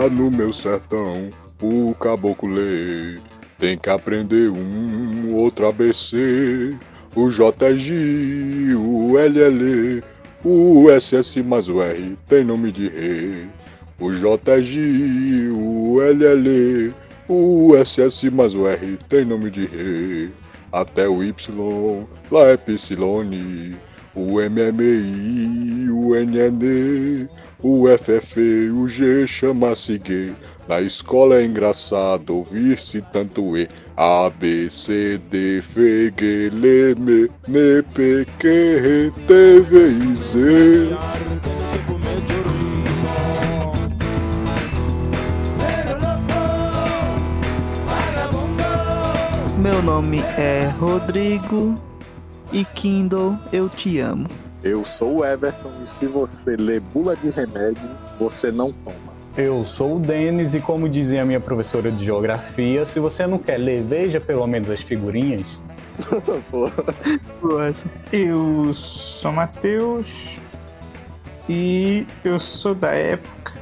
Lá no meu sertão, o caboclo lê. Tem que aprender um outro ABC. O JG, o LL, o SS mais o R tem nome de rei. O JG, o LL, o SS mais o R tem nome de rei. Até o Y, lá é Psilone. O MMI, o NN, o FF, o G chama-se gay. Na escola é engraçado ouvir-se tanto E. A, B, C, D, F, G, L, M, N, P, Q, R, T, V, I, Z. Meu nome é Rodrigo e Kindle, eu te amo. Eu sou o Everton e se você lê bula de remédio, você não toma. Eu sou o Denis e como dizia a minha professora de geografia, se você não quer ler, veja pelo menos as figurinhas. Eu sou Matheus e eu sou da época.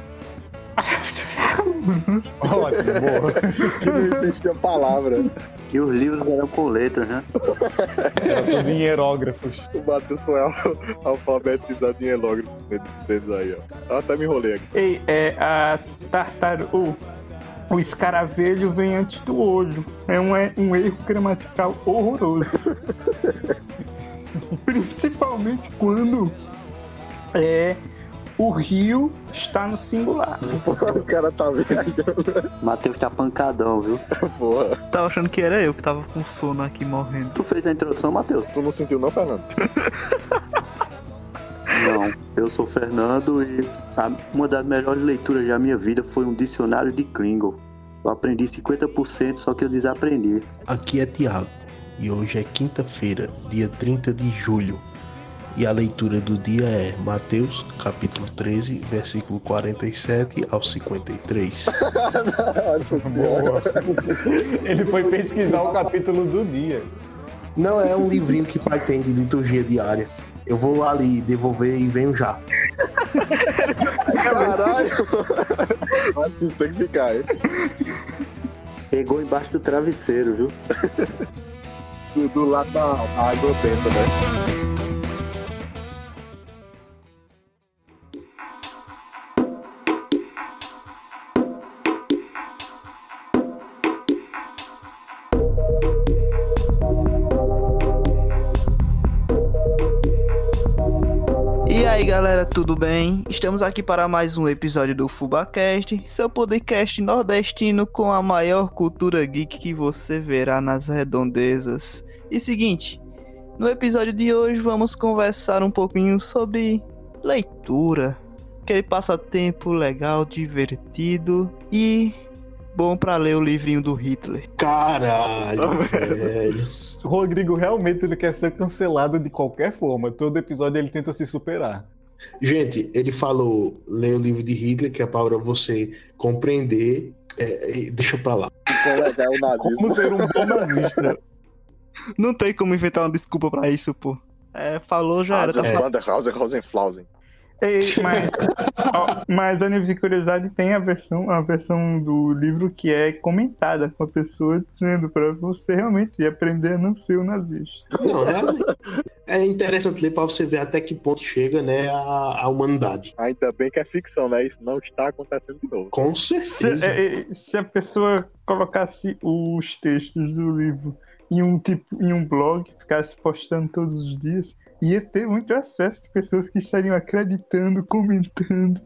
Ótimo, boa. que não existia palavra. Que os livros eram com letras, né? Era tudo em hierógrafos. O Matheus foi al alfabetizado em helógrafo deles aí, ó. Eu até me enrolei aqui. Ei, é a tartaruga. O escaravelho vem antes do olho. É um, é um erro gramatical horroroso. Principalmente quando é, o rio está no singular. o cara tá viajando. Matheus tá pancadão, viu? Porra. Tava achando que era eu que tava com sono aqui morrendo. Tu fez a introdução, Matheus? Tu não sentiu não, Fernando? Não, eu sou Fernando e a- uma das melhores leituras da minha vida foi um dicionário de Klingon. Eu aprendi 50%, só que eu desaprendi. Aqui é Tiago e hoje é quinta-feira, dia 30 de julho. E a leitura do dia é Mateus, capítulo 13, versículo 47 ao 53. Boa. Ele foi pesquisar o capítulo do dia. Não é um livrinho que pai tem de liturgia diária. Eu vou ali devolver e venho já. Caralho! Tem que ficar, hein? Pegou embaixo do travesseiro, viu? Do, do lado da, da água benta, né? Tudo bem? Estamos aqui para mais um episódio do FubaCast, seu podcast nordestino com a maior cultura geek que você verá nas redondezas. E seguinte, no episódio de hoje vamos conversar um pouquinho sobre leitura, aquele passatempo legal, divertido e bom para ler o livrinho do Hitler. Caralho, velho. O Rodrigo realmente ele quer ser cancelado de qualquer forma. Todo episódio ele tenta se superar. Gente, ele falou ler o livro de Hitler, que é para você compreender. É, é, deixa pra lá. Como é. Como ser um bom nazista. Não tem como inventar uma desculpa para isso, pô. É, falou já era. Tá Hausen, Wanderhausen, Rosenflausen. Ei, mas, ó, mas a nível de curiosidade tem a versão, a versão do livro que é comentada com a pessoa dizendo pra você realmente aprender a não ser um nazista. Não, realmente. É interessante ler para você ver até que ponto chega né, a, a humanidade. Ainda bem que é ficção, né? Isso não está acontecendo de novo. Com Se, certeza. é, é, se a pessoa colocasse os textos do livro em um tipo em um blog, ficasse postando todos os dias, ia ter muito acesso de pessoas que estariam acreditando, comentando.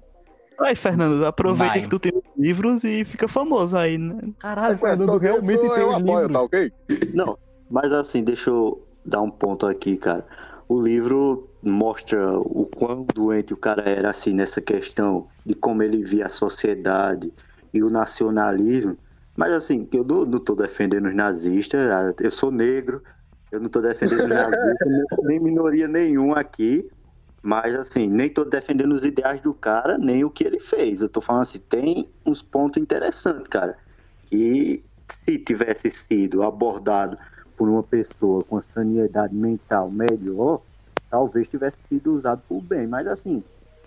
Aí, Fernando, aproveita Vai. que tu tem os livros e fica famoso aí, né? Caralho, Fernando realmente eu, tem eu os apoio, tá ok? Não, mas assim, deixa eu dar um ponto aqui, cara. O livro mostra o quão doente o cara era assim nessa questão de como ele via a sociedade e o nacionalismo. Mas assim, eu não, não tô defendendo os nazistas, ah, eu sou negro, eu não tô defendendo os nazistas, nem- minoria nenhuma aqui. Mas assim, nem tô defendendo os ideais do cara, nem o que ele fez. Eu tô falando assim, tem uns pontos interessantes, cara. Que se tivesse sido abordado por uma pessoa com a sanidade mental melhor, talvez tivesse sido usado por bem. Mas assim,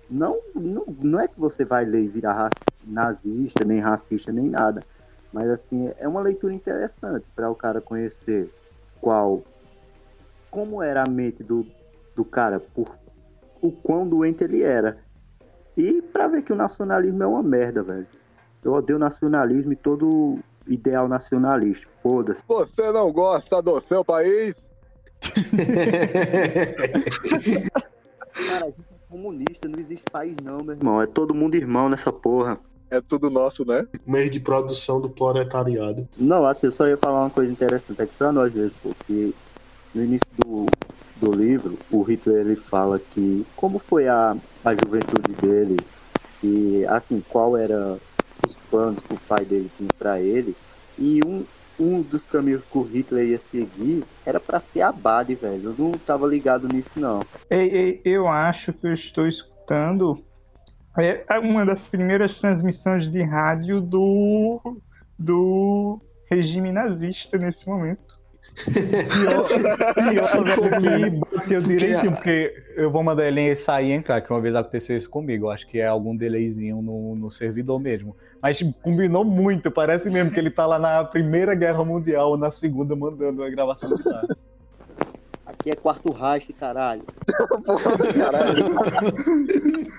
Não, não, não é que você vai ler e virar nazista, nem racista, nem nada. Mas assim, é uma leitura interessante para o cara conhecer qual como era a mente do, do cara, por o quão doente ele era. E pra ver que o nacionalismo é uma merda, velho. Eu odeio o nacionalismo e todo ideal nacionalista. Foda-se. Você não gosta do seu país? Cara, a gente é comunista, não existe país não, meu irmão. É todo mundo irmão nessa porra. É tudo nosso, né? Meio de produção do proletariado. Não, assim, eu só ia falar uma coisa interessante aqui pra nós mesmo, porque no início do, do livro, o Hitler ele fala que como foi a, a juventude dele e assim, qual era os planos que o pai dele tinha pra ele. E um, um dos caminhos que o Hitler ia seguir era pra ser abade, velho. Eu não tava ligado nisso, não. Ei, ei, eu acho que eu estou escutando é uma das primeiras transmissões de rádio do, do regime nazista nesse momento. Pior, pior que bateu direitinho, porque eu vou mandar ele sair e entrar, que uma vez aconteceu isso comigo. Eu acho que é algum delayzinho no, no servidor mesmo. Mas combinou muito, parece mesmo que ele tá lá na Primeira Guerra Mundial ou na Segunda mandando a gravação de lá. Aqui é quarto Reich, caralho.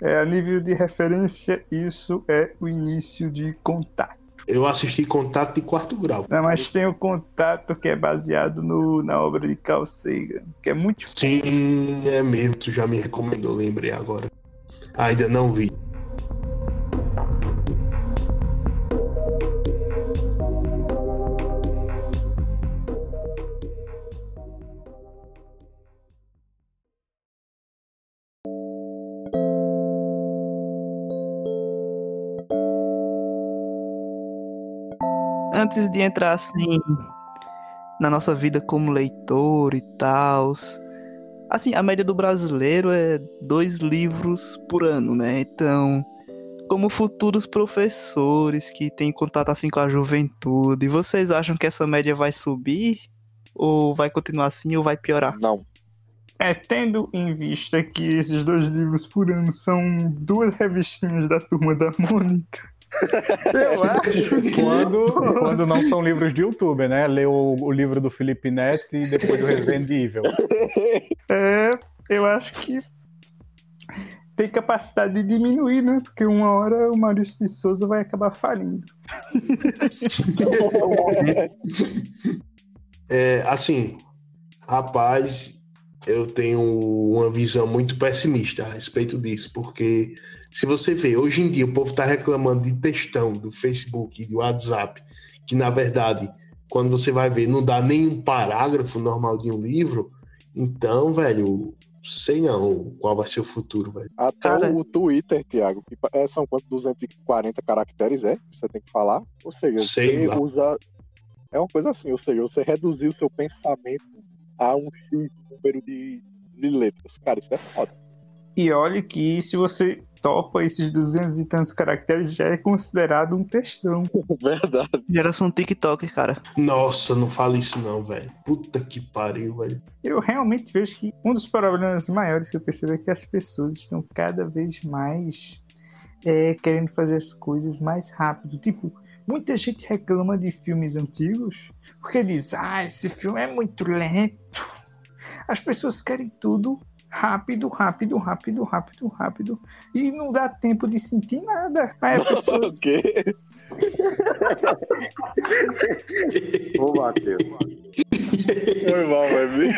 É, a nível de referência, isso é o início de contato. Eu assisti Contato de Quarto Grau. Não, mas tem o contato que é baseado no, na obra de Carl Sagan, que é muito Sim, é mesmo. Tu já me recomendou, lembrei agora. Ainda não vi. Antes de entrar assim na nossa vida como leitor e tal, assim, a média do brasileiro é dois livros por ano, né? Então, como futuros professores que têm contato assim com a juventude, vocês acham que essa média vai subir? Ou vai continuar assim ou vai piorar? Não. É, tendo em vista que esses dois livros por ano são duas revistinhas da turma da Mônica, eu acho que. Quando, quando não são livros de youtuber, né? Lê o, o livro do Felipe Neto e depois o Resident Evil. É, eu acho que tem capacidade de diminuir, né? Porque uma hora o Maurício de Souza vai acabar falindo. É, assim, rapaz, eu tenho uma visão muito pessimista a respeito disso, porque se você vê, hoje em dia o povo tá reclamando de textão do Facebook e do WhatsApp, que na verdade, quando você vai ver, não dá nenhum parágrafo normal de um livro, então, velho, sei não qual vai ser o futuro, velho. Até Cara. o Twitter, Thiago, que é, são quanto? 240 caracteres, é? que Você tem que falar. Ou seja, Sei você lá. usa. É uma coisa assim, ou seja, você reduzir o seu pensamento a um número de, de letras. Cara, isso é foda. E olhe que se você topa esses 200 e tantos caracteres, já é considerado um textão. Verdade. Geração TikTok, cara. Nossa, não fala isso não, velho. Puta que pariu, velho. Eu realmente vejo que um dos problemas maiores que eu percebo é que as pessoas estão cada vez mais é, querendo fazer as coisas mais rápido. Tipo, muita gente reclama de filmes antigos porque diz: ah, esse filme é muito lento. As pessoas querem tudo rápido, rápido, rápido, rápido, rápido. E não dá tempo de sentir nada. Aí a pessoa O quê? Ô, Matheus. Foi mal, velho.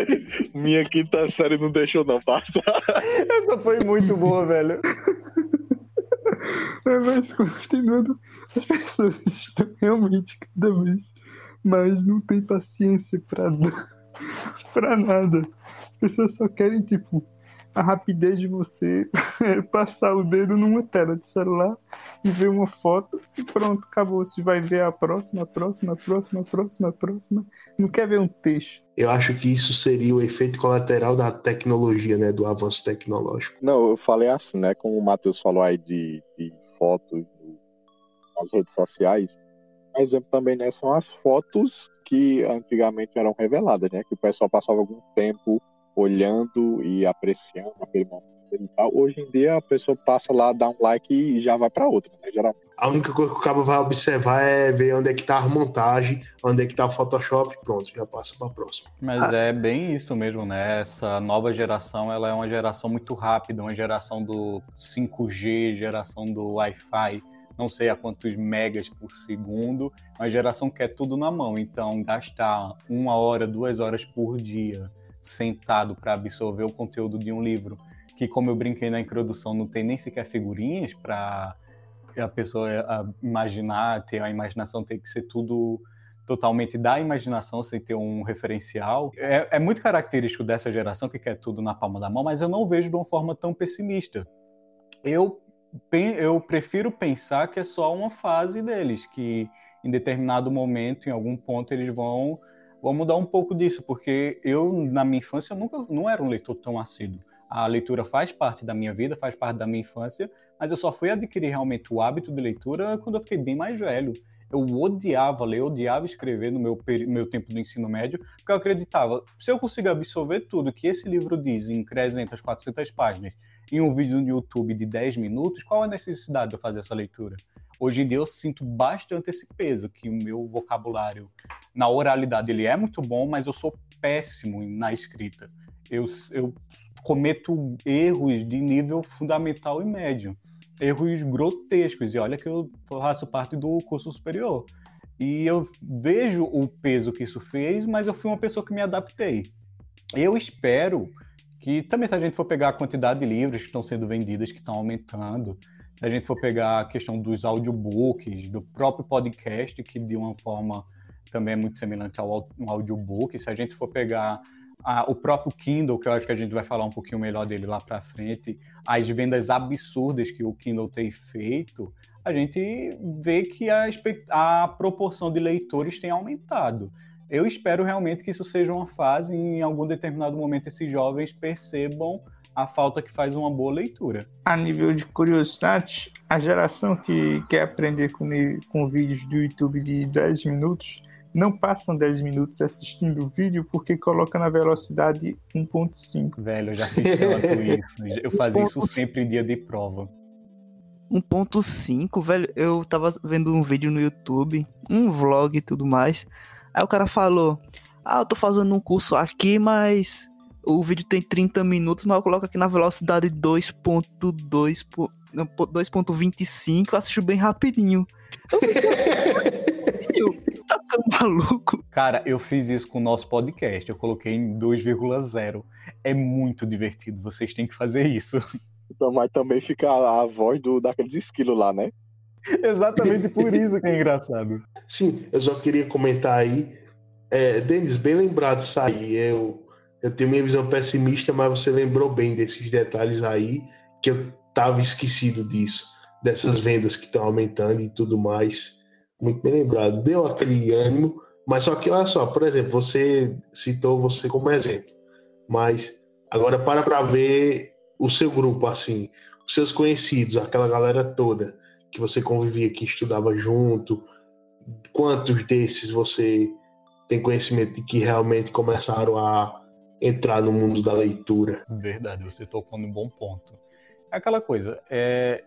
Minha quinta série não deixou não passar. Essa foi muito boa, velho. É, Mas continuando, as pessoas estão realmente cada vez mais não tem paciência pra, pra nada. As pessoas só querem, tipo, a rapidez de você passar o dedo numa tela de celular e ver uma foto e pronto, acabou. Você vai ver a próxima, a próxima, a próxima, a próxima, a próxima. Não quer ver um texto. Eu acho que isso seria o efeito colateral da tecnologia, né? Do avanço tecnológico. Não, eu falei assim, né? Como o Matheus falou aí de, de fotos nas redes sociais. Um exemplo também, né? São as fotos que antigamente eram reveladas, né? Que o pessoal passava algum tempo olhando e apreciando aquele momento. e tal. Hoje em dia a pessoa passa lá, dá um like e já vai pra outra, né? Geralmente. A única coisa que o cabo vai observar é ver onde é que tá a montagem, onde é que tá o Photoshop, pronto, já passa pra próxima. Mas é bem isso mesmo, né? Essa nova geração, ela é uma geração muito rápida, uma geração do 5G, geração do Wi-Fi, não sei a quantos megas por segundo, uma geração que quer tudo na mão. Então, gastar uma hora, duas horas por dia sentado para absorver o conteúdo de um livro, que, como eu brinquei na introdução, não tem nem sequer figurinhas para a pessoa imaginar, ter a imaginação, tem que ser tudo totalmente da imaginação, sem ter um referencial. É, é, muito característico dessa geração que quer tudo na palma da mão, mas eu não vejo de uma forma tão pessimista. Eu, eu prefiro pensar que é só uma fase deles, que em determinado momento, em algum ponto, eles vão, vão mudar um pouco disso, porque eu, na minha infância, nunca não era um leitor tão assíduo. A leitura faz parte da minha vida, faz parte da minha infância, mas eu só fui adquirir realmente o hábito de leitura quando eu fiquei bem mais velho. Eu odiava ler, odiava escrever no meu, meu tempo do ensino médio, porque eu acreditava, se eu consigo absorver tudo que esse livro diz em 300, 400 páginas, em um vídeo no YouTube de 10 minutos, qual a necessidade de eu fazer essa leitura? Hoje em dia eu sinto bastante esse peso, que o meu vocabulário na oralidade ele é muito bom, mas eu sou péssimo na escrita eu, eu cometo erros de nível fundamental e médio. Erros grotescos. E olha que eu faço parte do curso superior. E eu vejo o peso que isso fez, mas eu fui uma pessoa que me adaptei. Eu espero que também se a gente for pegar a quantidade de livros que estão sendo vendidos, que estão aumentando, se a gente for pegar a questão dos audiobooks, do próprio podcast, que de uma forma também é muito semelhante ao audiobook, se a gente for pegar a, o próprio Kindle, que eu acho que a gente vai falar um pouquinho melhor dele lá para frente, as vendas absurdas que o Kindle tem feito, a gente vê que a, a proporção de leitores tem aumentado. Eu espero realmente que isso seja uma fase em algum determinado momento esses jovens percebam a falta que faz uma boa leitura. A nível de curiosidade, a geração que quer aprender com, com vídeos do YouTube de 10 minutos não passam 10 minutos assistindo o vídeo porque coloca na velocidade 1.5. Velho, eu já fiz tanto isso. Eu fazia isso sempre em dia de prova. 1.5, velho, eu tava vendo um vídeo no YouTube, um vlog e tudo mais. Aí o cara falou: Ah, eu tô fazendo um curso aqui, mas o vídeo tem 30 minutos, mas eu coloco aqui na velocidade 2.2, 2.25, eu assisto bem rapidinho. Eu tá tão maluco. Cara, eu fiz isso com o nosso podcast. Eu coloquei em 2,0. É muito divertido. Vocês têm que fazer isso. Então, mas também fica a voz do, daqueles esquilos lá, né? Exatamente por isso que é engraçado. Sim, eu só queria comentar aí. É, Denis, bem lembrado isso aí. Eu, eu tenho minha visão pessimista, mas você lembrou bem desses detalhes aí, que eu tava esquecido disso. Dessas vendas que estão aumentando e tudo mais muito bem lembrado. Deu aquele ânimo, mas só que olha só, por exemplo, você citou você como exemplo, mas agora para para ver o seu grupo assim, os seus conhecidos, aquela galera toda que você convivia, que estudava junto, quantos desses você tem conhecimento de que realmente começaram a entrar no mundo da leitura? Verdade, você tocou num bom ponto. É aquela coisa, é,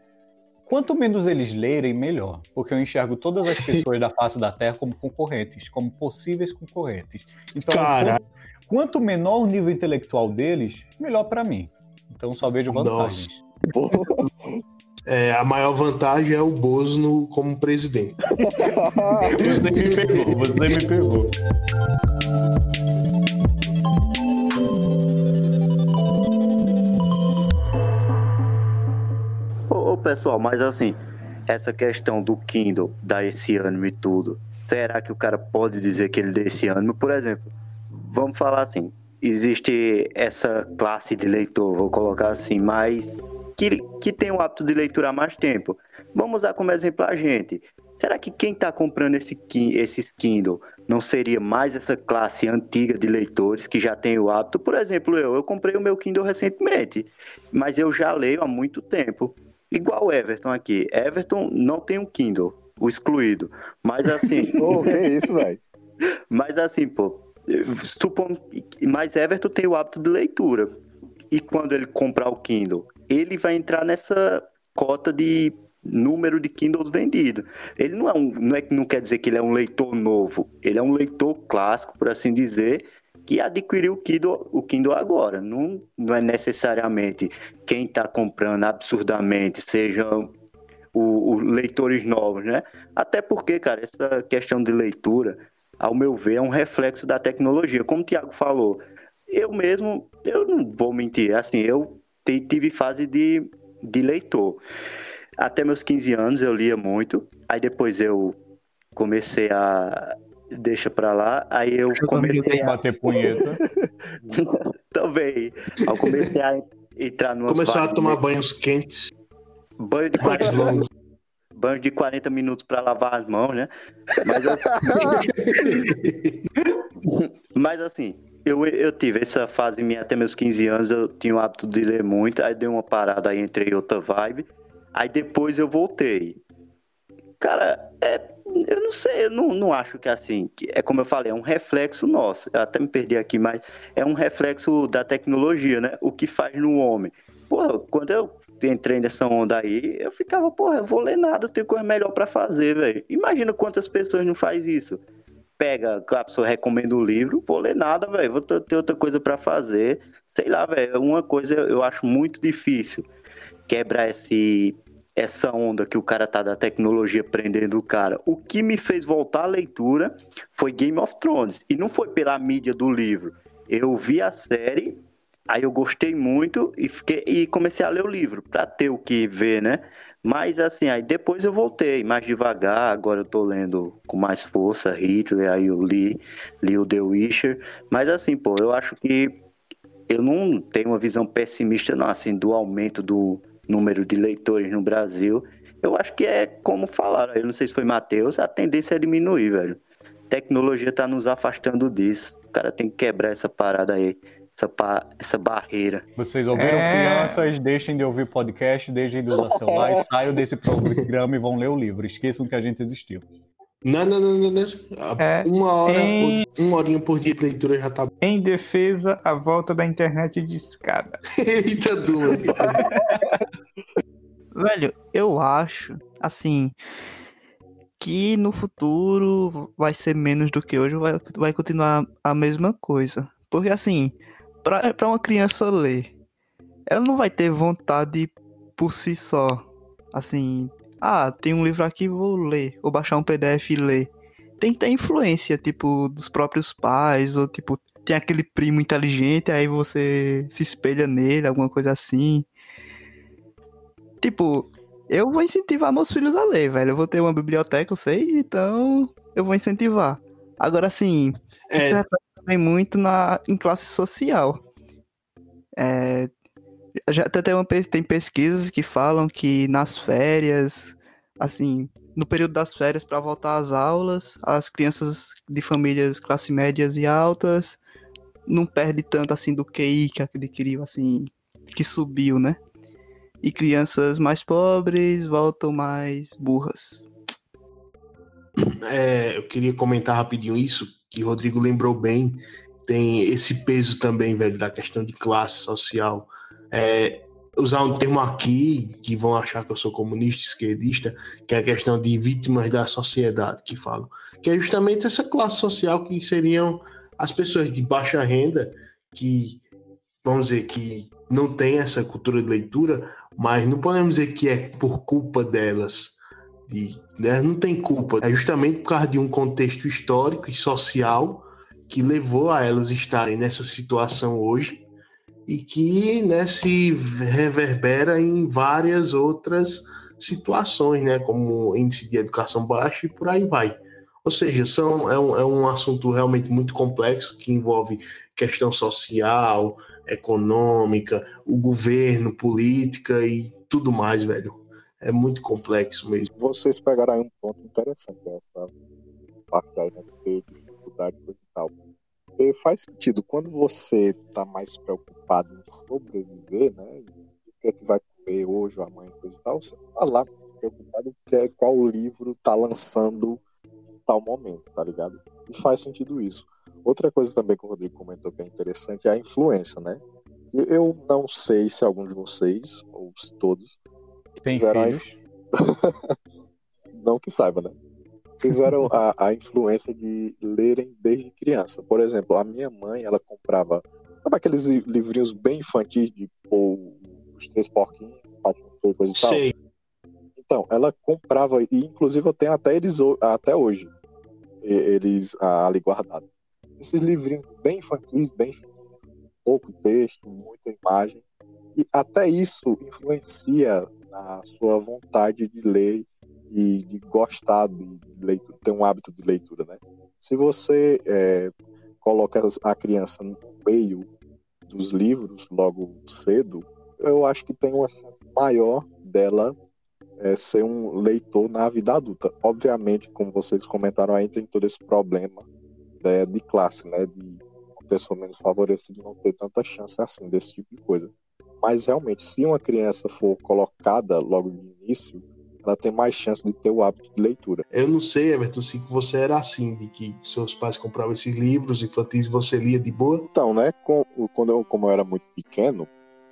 Quanto menos eles lerem, melhor, porque eu enxergo todas as pessoas da face da Terra como concorrentes, como possíveis concorrentes. Então, quanto, quanto, menor o nível intelectual deles, melhor para mim. Então, só vejo vantagens. É, a maior vantagem é o Bozo como presidente. você me pegou, você me pegou. Pessoal, mas assim, essa questão do Kindle dar esse ânimo e tudo, será que o cara pode dizer que ele dá esse ânimo? Por exemplo, vamos falar assim, existe essa classe de leitor, vou colocar assim, mas que, que tem o hábito de leitura há mais tempo. Vamos usar como exemplo a gente. Será que quem está comprando esse, esses Kindle não seria mais essa classe antiga de leitores que já tem o hábito? Por exemplo, eu, eu comprei o meu Kindle recentemente, mas eu já leio há muito tempo. Igual Everton aqui. Everton não tem um Kindle, o excluído. Mas assim. Que isso, velho? Mas assim, pô. Supondo, mas Everton tem o hábito de leitura. E quando ele comprar o Kindle, ele vai entrar nessa cota de número de Kindles vendidos. Ele não é um, não é não quer dizer que ele é um leitor novo, ele é um leitor clássico, por assim dizer, que adquiriu o Kindle, o Kindle agora. Não, não é necessariamente quem está comprando absurdamente, sejam os leitores novos, né? Até porque, cara, essa questão de leitura, ao meu ver, é um reflexo da tecnologia. Como o Tiago falou, eu mesmo, eu não vou mentir, assim, eu tive fase de, de leitor. Até meus 15 anos eu lia muito, aí depois eu comecei a deixa pra lá, aí eu comecei a bater punheta. Também. Eu comecei a entrar numa Começou a tomar banhos quentes. Banho de mais 40 longos. Banho de 40 minutos para lavar as mãos, né? Mas assim, Mas assim, eu, eu tive essa fase minha até meus 15 anos, eu tinha o hábito de ler muito, aí dei uma parada, aí entrei em outra vibe, aí depois eu voltei. Cara, é, eu não sei, eu não, não acho que é assim, que é como eu falei, é um reflexo nosso, eu até me perdi aqui, mas é um reflexo da tecnologia, né? O que faz no homem. Porra, quando eu entrei nessa onda aí, eu ficava, porra, eu vou ler nada, eu tenho coisa melhor pra fazer, velho. Imagina quantas pessoas não faz isso. Pega, a pessoa recomenda o livro, vou ler nada, velho, vou ter outra coisa pra fazer. Sei lá, velho, uma coisa eu acho muito difícil quebrar esse, essa onda que o cara tá da tecnologia prendendo o cara. O que me fez voltar à leitura foi Game of Thrones. E não foi pela mídia do livro. Eu vi a série, aí eu gostei muito e, fiquei, e comecei a ler o livro, pra ter o que ver, né? Mas assim, aí depois eu voltei mais devagar, agora eu tô lendo com mais força Hitler, aí eu li, li o The Witcher. Mas assim, pô, eu acho que eu não tenho uma visão pessimista, não, assim, do aumento do número de leitores no Brasil. Eu acho que é como falaram, eu não sei se foi Matheus, a tendência é diminuir, velho. Tecnologia tá nos afastando disso. O cara tem que quebrar essa parada aí, essa, pa- essa barreira. Vocês ouviram É. crianças, deixem de ouvir podcast, deixem de usar celular, e saiam desse programa e vão ler o livro. Esqueçam que a gente existiu. Não, não, não, não, não. É, Uma hora, em- uma horinha por dia de leitura já tá. Em defesa, a volta da internet de escada. Eita, Duma. Velho, eu acho, assim, que no futuro vai ser menos do que hoje, vai, vai continuar a mesma coisa. Porque, assim, pra, pra uma criança ler, ela não vai ter vontade por si só. Assim, ah, tem um livro aqui, vou ler. Ou baixar um PDF e ler. Tem que ter influência, tipo, dos próprios pais, ou tipo, tem aquele primo inteligente, aí você se espelha nele, alguma coisa assim. Tipo, eu vou incentivar meus filhos a ler, velho. Eu vou ter uma biblioteca, eu sei, então eu vou incentivar. Agora, assim, É, isso reflete também muito na, em classe social. É, já até tem, uma, tem pesquisas que falam que nas férias, assim, no período das férias para voltar às aulas, as crianças de famílias classe médias e altas não perde tanto assim do QI que adquiriu, assim, que subiu, né? E crianças mais pobres voltam mais burras. é, eu queria comentar rapidinho isso, que o Rodrigo lembrou bem. Tem esse peso também, velho, da questão de classe social. É, usar um termo aqui, que vão achar que eu sou comunista, esquerdista, que é a questão de vítimas da sociedade, que falam. Que é justamente essa classe social que seriam as pessoas de baixa renda, que, vamos dizer, que não tem essa cultura de leitura, mas não podemos dizer que é por culpa delas. De, né, não tem culpa. É justamente por causa de um contexto histórico e social que levou a elas estarem nessa situação hoje e que né, se reverbera em várias outras situações, né, como índice de educação baixo e por aí vai. Ou seja, são, é, um, é um assunto realmente muito complexo que envolve questão social, econômica, o governo, política e tudo mais, velho. É muito complexo mesmo. Vocês pegaram aí um ponto interessante dessa parte aí, né? De dificuldade e tal. Faz sentido, quando você tá mais preocupado em sobreviver, né? O que é que vai comer hoje ou amanhã, coisa e tal, você tá lá preocupado que é qual livro tá lançando em tal momento, tá ligado? E faz sentido isso. Outra coisa também que o Rodrigo comentou que é interessante é a influência, né? Eu não sei se algum de vocês, ou se todos, Tem filhos? não que saiba, né? Tiveram a, a influência de lerem desde criança. Por exemplo, a minha mãe, ela comprava sabe aqueles li- livrinhos bem infantis de pô, os três porquinhos, patinho feio, coisa e tal. Sei. Então, ela comprava, e inclusive eu tenho até eles até hoje, eles ali guardados. Esses livrinhos bem infantis, bem pouco texto, muita imagem. E até isso influencia na sua vontade de ler e de gostar de leitura, ter um hábito de leitura, né? Se você é, coloca a criança no meio dos livros logo cedo, eu acho que tem uma chance maior dela é, ser um leitor na vida adulta. Obviamente, como vocês comentaram aí, tem todo esse problema né, de classe, né? De uma pessoa menos favorecida não ter tanta chance assim desse tipo de coisa. Mas realmente, se uma criança for colocada logo de início, ela tem mais chance de ter o hábito de leitura. Eu não sei, Everton, se você era assim, de que seus pais compravam esses livros infantis e você lia de boa. Então, né, com- quando eu, como eu era muito pequeno,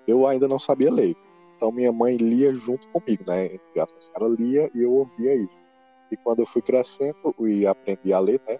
eu ainda não sabia ler. Então minha mãe lia junto comigo, né? Ela lia e eu ouvia isso. E quando eu fui crescendo e aprendi a ler, né,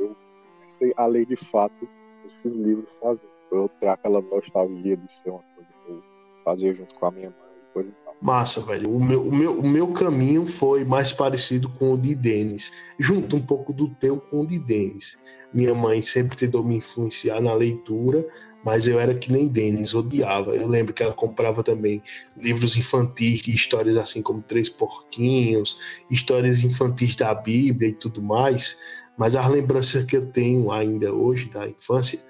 eu comecei a ler de fato esses livros sozinho. Eu ter aquela nostalgia de ser uma coisa que eu fazia junto com a minha mãe e coisa e tal. Massa, velho. O meu, o, meu, o meu caminho foi mais parecido com o de Denis. Junto um pouco do teu com o de Denis. Minha mãe sempre tentou me influenciar na leitura, mas eu era que nem Denis, odiava. Eu lembro que ela comprava também livros infantis de histórias assim como Três Porquinhos, histórias infantis da Bíblia e tudo mais. Mas as lembranças que eu tenho ainda hoje da infância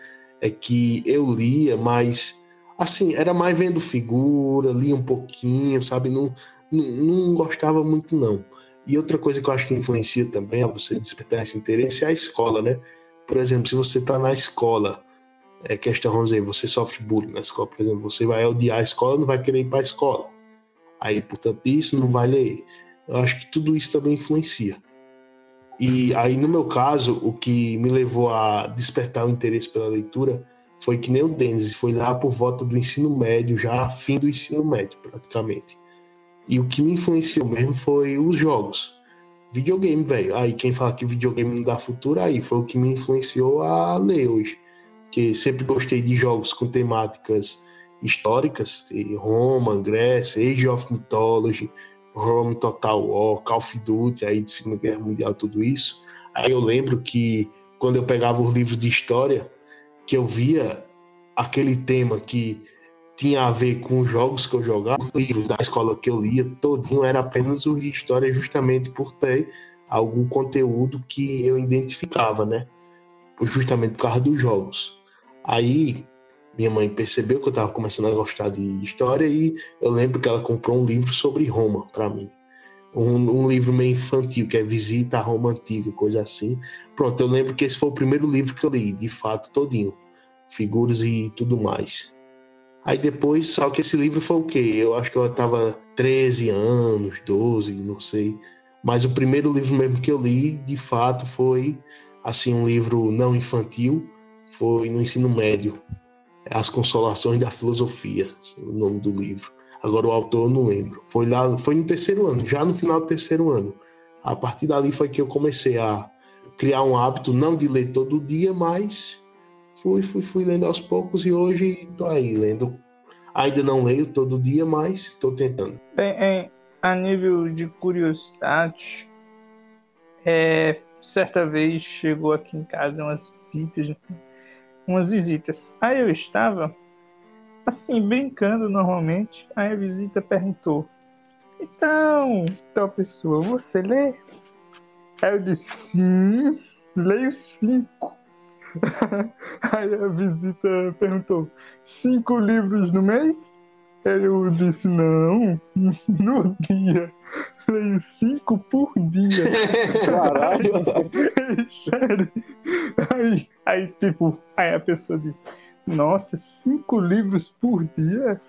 é que eu lia, mas assim, era mais vendo figura, lia um pouquinho, sabe? Não, não, não gostava muito, não. E outra coisa que eu acho que influencia também a você despertar esse interesse é a escola, né? Por exemplo, se você está na escola, é questão, vamos dizer, você sofre bullying na escola, por exemplo, você vai odiar a escola, não vai querer ir para a escola. Aí, portanto, isso não vai ler. Eu acho que tudo isso também influencia. E aí, no meu caso, o que me levou a despertar o interesse pela leitura foi que nem o Denis, foi lá por volta do ensino médio, já fim do ensino médio, praticamente. E o que me influenciou mesmo foi os jogos. Videogame, velho. Aí quem fala que videogame não dá futuro, aí foi o que me influenciou a ler hoje. Que sempre gostei de jogos com temáticas históricas, Roma, Grécia, Age of Mythology, Rome Total War, Call of Duty, aí de Segunda Guerra Mundial, tudo isso. Aí eu lembro que quando eu pegava os livros de história, que eu via aquele tema que tinha a ver com os jogos que eu jogava, os livros da escola que eu lia, todinho era apenas o de história, justamente por ter algum conteúdo que eu identificava, né? Justamente por causa dos jogos. Aí minha mãe percebeu que eu estava começando a gostar de história e eu lembro que ela comprou um livro sobre Roma para mim. Um, um, livro meio infantil, que é Visita a Roma Antiga, coisa assim. Pronto, eu lembro que esse foi o primeiro livro que eu li, de fato, todinho. Figuras e tudo mais. Aí depois, só que esse livro foi o quê? Eu acho que eu tava 13 anos, 12, não sei. Mas o primeiro livro mesmo que eu li, de fato, foi, assim, um livro não infantil, foi no ensino médio. As Consolações da Filosofia, o nome do livro. Agora o autor eu não lembro. Foi lá, foi no terceiro ano, já no final do terceiro ano. A partir dali foi que eu comecei a criar um hábito, não de ler todo dia, mas fui, fui, fui lendo aos poucos e hoje estou aí lendo. Ainda não leio todo dia, mas estou tentando. Bem, é, a nível de curiosidade, é, certa vez chegou aqui em casa umas visitas, umas visitas. Aí eu estava assim, brincando normalmente. Aí a visita perguntou: Então, tal pessoa, você lê? Aí eu disse: Sim, leio cinco. Aí a visita perguntou: Cinco livros no mês? Eu disse: Não, no dia. Leio cinco por dia. Caralho! Sério. Aí, aí, tipo, aí a pessoa disse: Nossa, cinco livros por dia?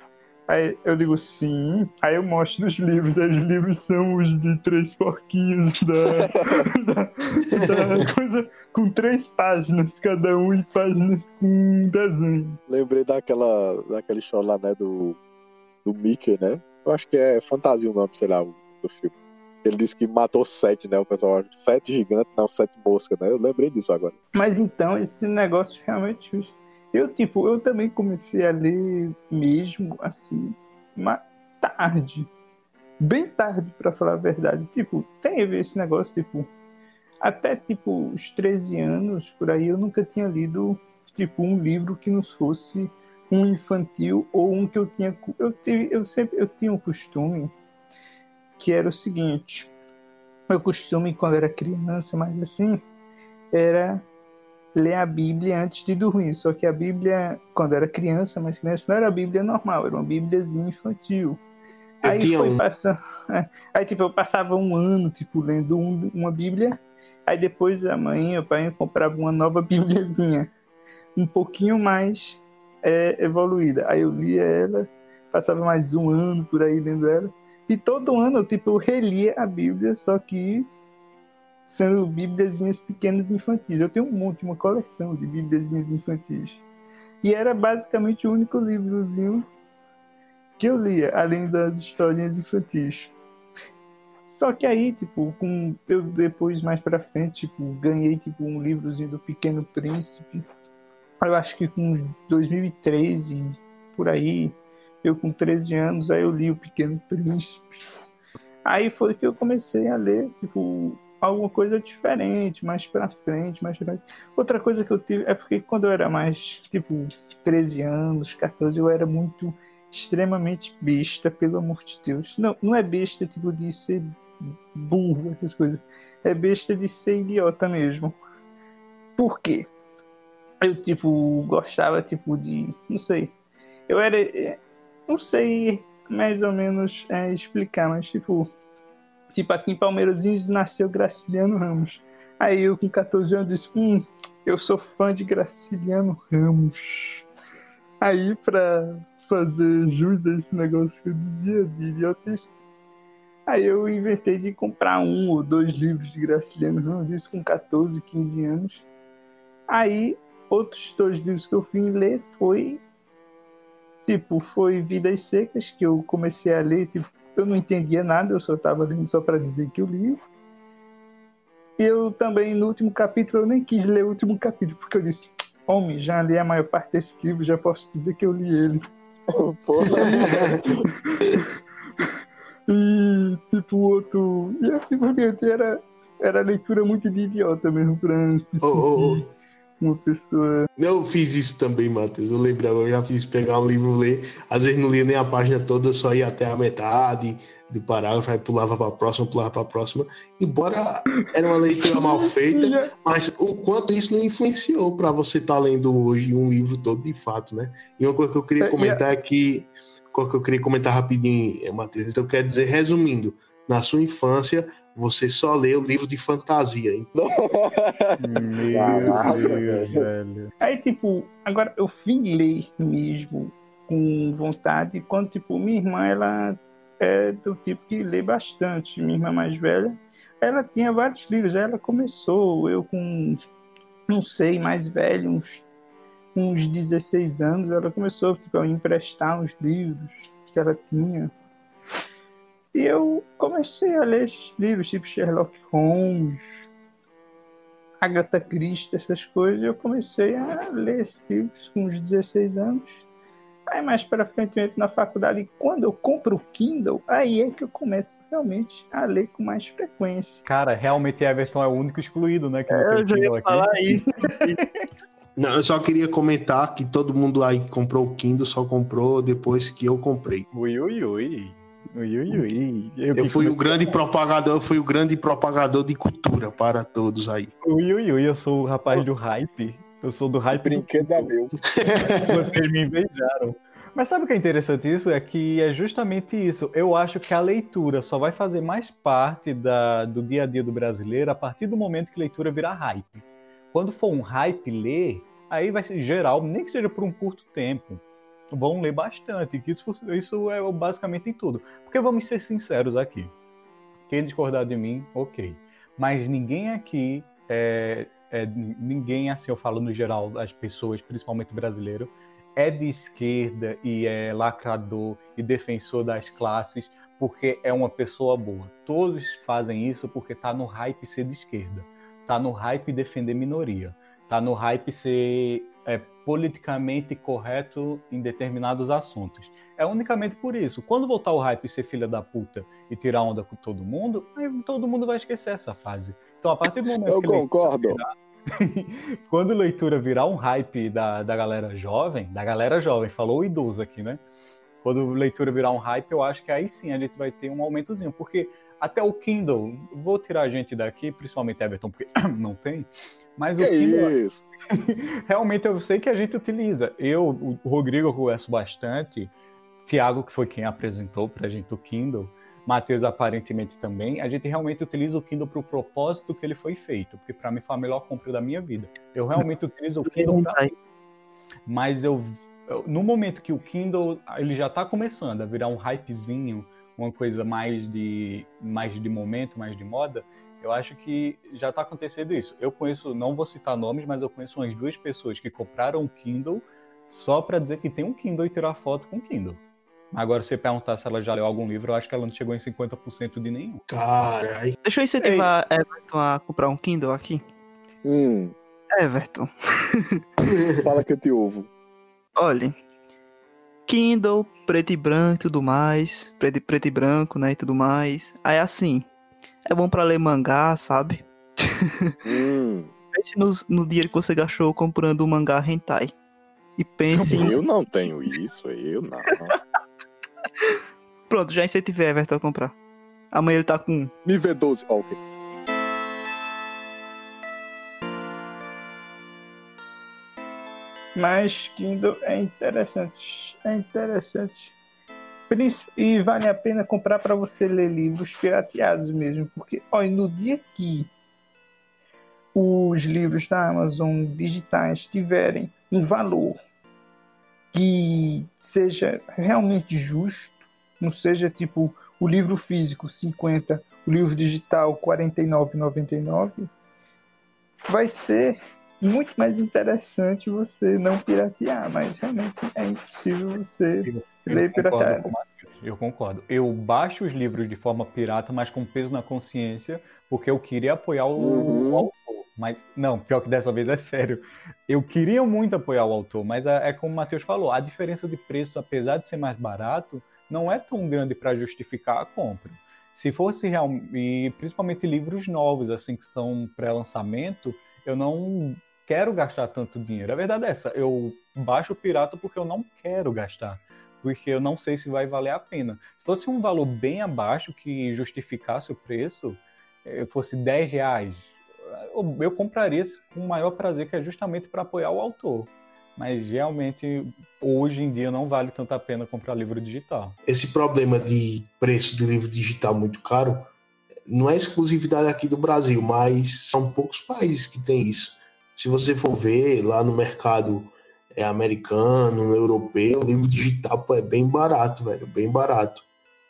Aí eu digo sim, aí eu mostro os livros, aí os livros são os de três porquinhos da, da, da coisa com três páginas, cada um e páginas com um desenho. Lembrei daquela, daquele show lá, né, do, do Mickey, né? Eu acho que é fantasia o nome, sei lá, do filme. Ele disse que matou sete, né? O pessoal, sete gigantes, não, sete moscas, né? Eu lembrei disso agora. Mas então, esse negócio realmente. Eu, tipo, eu também comecei a ler mesmo, assim, mais tarde. Bem tarde, pra falar a verdade. Tipo, teve esse negócio, tipo, até, tipo, os 13 anos, por aí, eu nunca tinha lido, tipo, um livro que não fosse um infantil ou um que eu tinha. Eu, tive, eu sempre eu tinha um costume que era o seguinte. Meu costume quando era criança, mas assim, era ler a Bíblia antes de dormir. Só que a Bíblia, quando era criança, mas criança, não era a Bíblia normal, era uma Bíbliazinha infantil. Eu Aí foi um. passando. Aí, tipo, eu passava um ano, tipo, lendo um- uma Bíblia. Aí depois a mãe e o pai comprava uma nova Bíbliazinha, um pouquinho mais é, evoluída. Aí eu lia ela, passava mais um ano por aí lendo ela. E todo ano tipo, eu relia a Bíblia, só que sendo bíbliazinhas pequenas infantis. Eu tenho um monte, uma coleção de bíbliazinhas infantis. E era basicamente o único livrozinho que eu lia, além das historinhas infantis. Só que aí, tipo, com eu depois mais pra frente, tipo, ganhei tipo um livrozinho do Pequeno Príncipe. Eu acho que com uns 2013 por aí, eu com 13 anos, aí eu li o Pequeno Príncipe. Aí foi que eu comecei a ler, tipo, alguma coisa diferente, mais pra frente, mais pra frente. Outra coisa que eu tive é porque quando eu era mais, tipo, 13 anos, 14, eu era muito extremamente besta, pelo amor de Deus. Não, não é besta tipo de ser burro, essas coisas. É besta de ser idiota mesmo. Por quê? Eu, tipo, gostava, tipo, de. Não sei. Eu era. eh, Não sei mais ou menos é, explicar, mas, tipo. Tipo, aqui em Palmeirozinhos nasceu Graciliano Ramos. Aí eu, com 14 anos, disse: Hum, eu sou fã de Graciliano Ramos. Aí, pra fazer jus a esse negócio que eu dizia de idiotice, aí eu inventei de comprar um ou dois livros de Graciliano Ramos, isso com 14, 15 anos. Aí, outros dois livros que eu fui ler foi. Tipo, foi Vidas Secas, que eu comecei a ler, tipo, eu não entendia nada, eu só estava lendo só para dizer que eu li. E eu também, no último capítulo, eu nem quis ler o último capítulo, porque eu disse, homem, já li a maior parte desse livro, já posso dizer que eu li ele. Porra. E, tipo, o outro. E assim por diante, era, era leitura muito de idiota mesmo, pra se sentir Ô, ô, ô. Uma pessoa. Eu fiz isso também, Matheus. Eu lembrei agora, eu já fiz pegar um livro, ler. Às vezes não lia nem a página toda, só ia até a metade do parágrafo, aí pulava pra próxima, pulava pra próxima. Embora era uma leitura mal feita, mas o quanto isso não influenciou pra você estar lendo hoje um livro todo de fato, né? E uma coisa que eu queria É, comentar é que. Coisa que eu queria comentar rapidinho, Matheus. Então, eu quero dizer, resumindo, na sua infância, você só leu livro de fantasia, hein? Meu Deus, velho. Aí, tipo, agora eu vim ler mesmo com vontade quando, tipo, minha irmã, ela é do tipo que lê bastante. Minha irmã mais velha, ela tinha vários livros. Aí ela começou, eu com, não sei, mais velho, uns, uns 16 anos, ela começou, tipo, a me emprestar uns livros que ela tinha. E eu comecei a ler esses livros, tipo Sherlock Holmes, Agatha Christie, essas coisas, e eu comecei a ler esses livros com uns 16 anos. Aí mais para frente eu entro na faculdade e quando eu compro o Kindle, aí é que eu começo realmente a ler com mais frequência. Cara, realmente Everton é o único excluído, né? Que não É, tem eu já ia aqui. falar isso. Não, eu só queria comentar que todo mundo aí que comprou o Kindle só comprou depois que eu comprei. Ui, ui, ui. Ui, ui, ui. Eu que fui o come- grande propagador, eu fui o grande propagador de cultura para todos aí. Ui, ui, ui. Eu sou o rapaz do hype. Eu sou do hype do Brinquedo é meu. Vocês me invejaram. Mas sabe o que é interessante isso? É que é justamente isso. Eu acho que a leitura só vai fazer mais parte da- do dia a dia do brasileiro a partir do momento que leitura virar hype. Quando for um hype ler, aí vai ser geral, nem que seja por um curto tempo. Vão ler bastante, que isso, isso é basicamente em tudo. Porque vamos ser sinceros aqui. Quem discordar de mim, ok. Mas ninguém aqui é, é, ninguém, assim, eu falo no geral, as pessoas, principalmente brasileiro, é de esquerda e é lacrador e defensor das classes porque é uma pessoa boa. Todos fazem isso porque tá no hype ser de esquerda, tá no hype defender minoria, tá no hype ser é, politicamente correto em determinados assuntos. É unicamente por isso. Quando voltar o hype ser filha da puta e tirar onda com todo mundo, aí todo mundo vai esquecer essa fase. Então, a partir do momento Eu que concordo. Virar, quando leitura virar um hype da, da galera jovem, da galera jovem, falou o idoso aqui, né? Quando leitura virar um hype, eu acho que aí sim a gente vai ter um aumentozinho, porque até o Kindle, vou tirar a gente daqui, principalmente Everton, porque não tem, mas Que o Kindle isso? realmente eu sei que a gente utiliza. Eu, o Rodrigo eu converso bastante, Tiago, que foi quem apresentou pra gente o Kindle, Matheus aparentemente também, a gente realmente utiliza o Kindle para o propósito que ele foi feito, porque para mim foi a melhor compra da minha vida. Eu realmente utilizo o Kindle pra... mas eu, eu- no momento que o Kindle ele já está começando a virar um hypezinho, uma coisa mais de mais de momento, mais de moda, eu acho que já está acontecendo isso. Eu conheço, não vou citar nomes, mas eu conheço umas duas pessoas que compraram um Kindle só para dizer que tem um Kindle e tirar foto com o Kindle. Agora, se você perguntar se ela já leu algum livro, eu acho que ela não chegou em 50% de nenhum. Caralho. Deixa eu incentivar Everton a comprar um Kindle aqui. Hum, Everton, fala que eu te ouvo. olha. Kindle, preto e branco e tudo mais. Preto, preto e branco, né? E tudo mais. Aí assim. É bom pra ler mangá, sabe? Hum, Pense no, no dinheiro que você gastou comprando um mangá hentai. E pense em. eu não tenho isso, eu não. Pronto, já incentivei Everton a comprar. Amanhã ele tá com. Me vê 12. Ó, ok. Mas Kindle é interessante. É interessante. E vale a pena comprar para você ler livros pirateados mesmo. Porque, olha, no dia que os livros da Amazon digitais tiverem um valor que seja realmente justo, não seja tipo o livro físico 50, o livro digital 49,99, vai ser muito mais interessante você não piratear, mas realmente é impossível você Eu ler pirateado. Matheus, Eu concordo. Eu baixo os livros de forma pirata, mas com peso na consciência, porque eu queria apoiar o, Uhum. o autor. Mas, não, pior que dessa vez é sério. Eu queria muito apoiar o autor, mas é, é como o Matheus falou, a diferença de preço, apesar de ser mais barato, não é tão grande para justificar a compra. Se fosse real, e principalmente livros novos, assim, que são pré-lançamento, eu não quero gastar tanto dinheiro. A verdade é essa, eu baixo o pirata porque eu não quero gastar porque eu não sei se vai valer a pena. Se fosse um valor bem abaixo que justificasse o preço, eh, fosse 10 reais, eu, compraria com o maior prazer, que é justamente para apoiar o autor. Mas realmente, hoje em dia, não vale tanto a pena comprar livro digital. Esse problema de preço de livro digital muito caro não é exclusividade aqui do Brasil, mas são poucos países que tem isso. Se você for ver lá no mercado é, americano, europeu, o livro digital pô, é bem barato, velho, bem barato.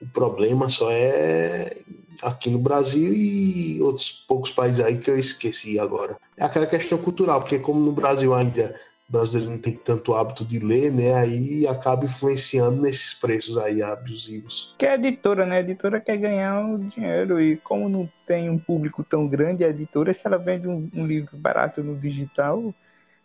O problema só é aqui no Brasil e outros poucos países aí que eu esqueci agora. É aquela questão cultural, porque como no Brasil ainda o brasileiro não tem tanto hábito de ler, né? Aí acaba influenciando nesses preços aí abusivos. Que é a editora, né? A editora quer ganhar o dinheiro e como não tem um público tão grande, a editora, se ela vende um, um livro barato no digital,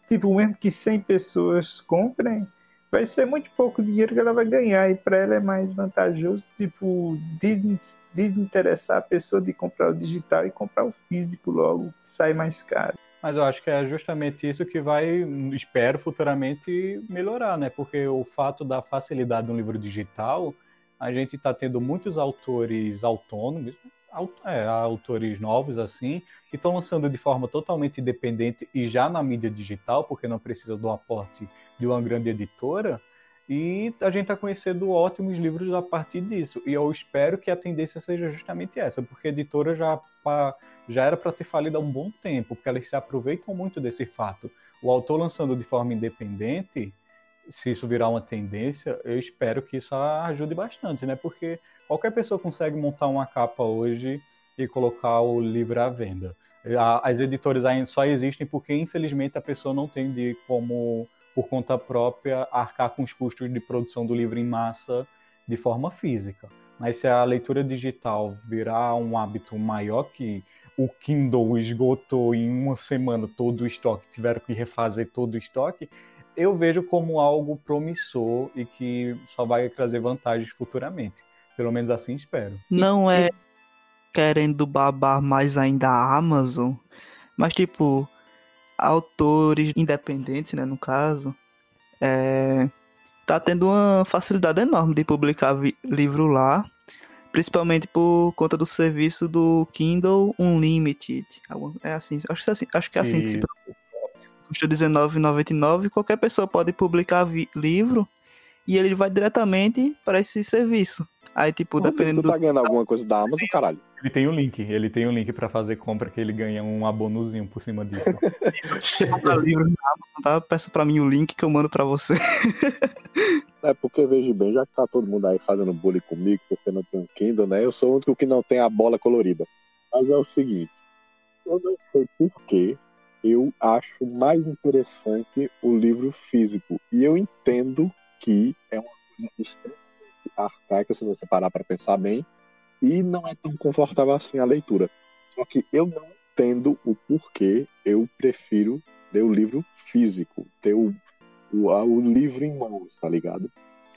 tipo, mesmo que 100 pessoas comprem, vai ser muito pouco dinheiro que ela vai ganhar e para ela é mais vantajoso, tipo, desin- desinteressar a pessoa de comprar o digital e comprar o físico logo, que sai mais caro. Mas eu acho que é justamente isso que vai, espero futuramente melhorar, né? Porque o fato da facilidade do livro digital, a gente está tendo muitos autores autônomos, au- é, autores novos assim, que estão lançando de forma totalmente independente e já na mídia digital, porque não precisa do aporte de uma grande editora. E a gente está conhecendo ótimos livros a partir disso. E eu espero que a tendência seja justamente essa, porque a editora já, já era para ter falido há um bom tempo, porque elas se aproveitam muito desse fato. O autor lançando de forma independente, se isso virar uma tendência, eu espero que isso ajude bastante, né? Porque qualquer pessoa consegue montar uma capa hoje e colocar o livro à venda. As editoras ainda só existem porque, infelizmente, a pessoa não tem de como, por conta própria, arcar com os custos de produção do livro em massa de forma física. Mas se a leitura digital virar um hábito maior que o Kindle esgotou em uma semana todo o estoque, tiveram que refazer todo o estoque, eu vejo como algo promissor e que só vai trazer vantagens futuramente. Pelo menos assim espero. Não é querendo babar mais ainda a Amazon, mas tipo, autores independentes, né, no caso, é, tá tendo uma facilidade enorme de publicar livro lá, principalmente por conta do serviço do Kindle Unlimited. É assim, acho que é assim, acho que é assim que se custa R$19,99. Qualquer pessoa pode publicar livro e ele vai diretamente para esse serviço. Aí, tipo, Onde dependendo tu tá ganhando alguma coisa da Amazon, caralho? Ele tem um link, ele tem um link para fazer compra que ele ganha um abonozinho por cima disso. Compra livro na Amazon, tá? Peça pra mim o link que eu mando pra você. É porque, veja bem, já que tá todo mundo aí fazendo bullying comigo porque não tem um Kindle, né? Eu sou o único que não tem a bola colorida. Mas é o seguinte, eu não sei porquê, eu acho mais interessante o livro físico. E eu entendo que é uma coisa extremamente arcaica, se você parar para pensar bem, e não é tão confortável assim a leitura. Só que eu não entendo o porquê eu prefiro ler o livro físico, ter o, o, o livro em mãos, tá ligado?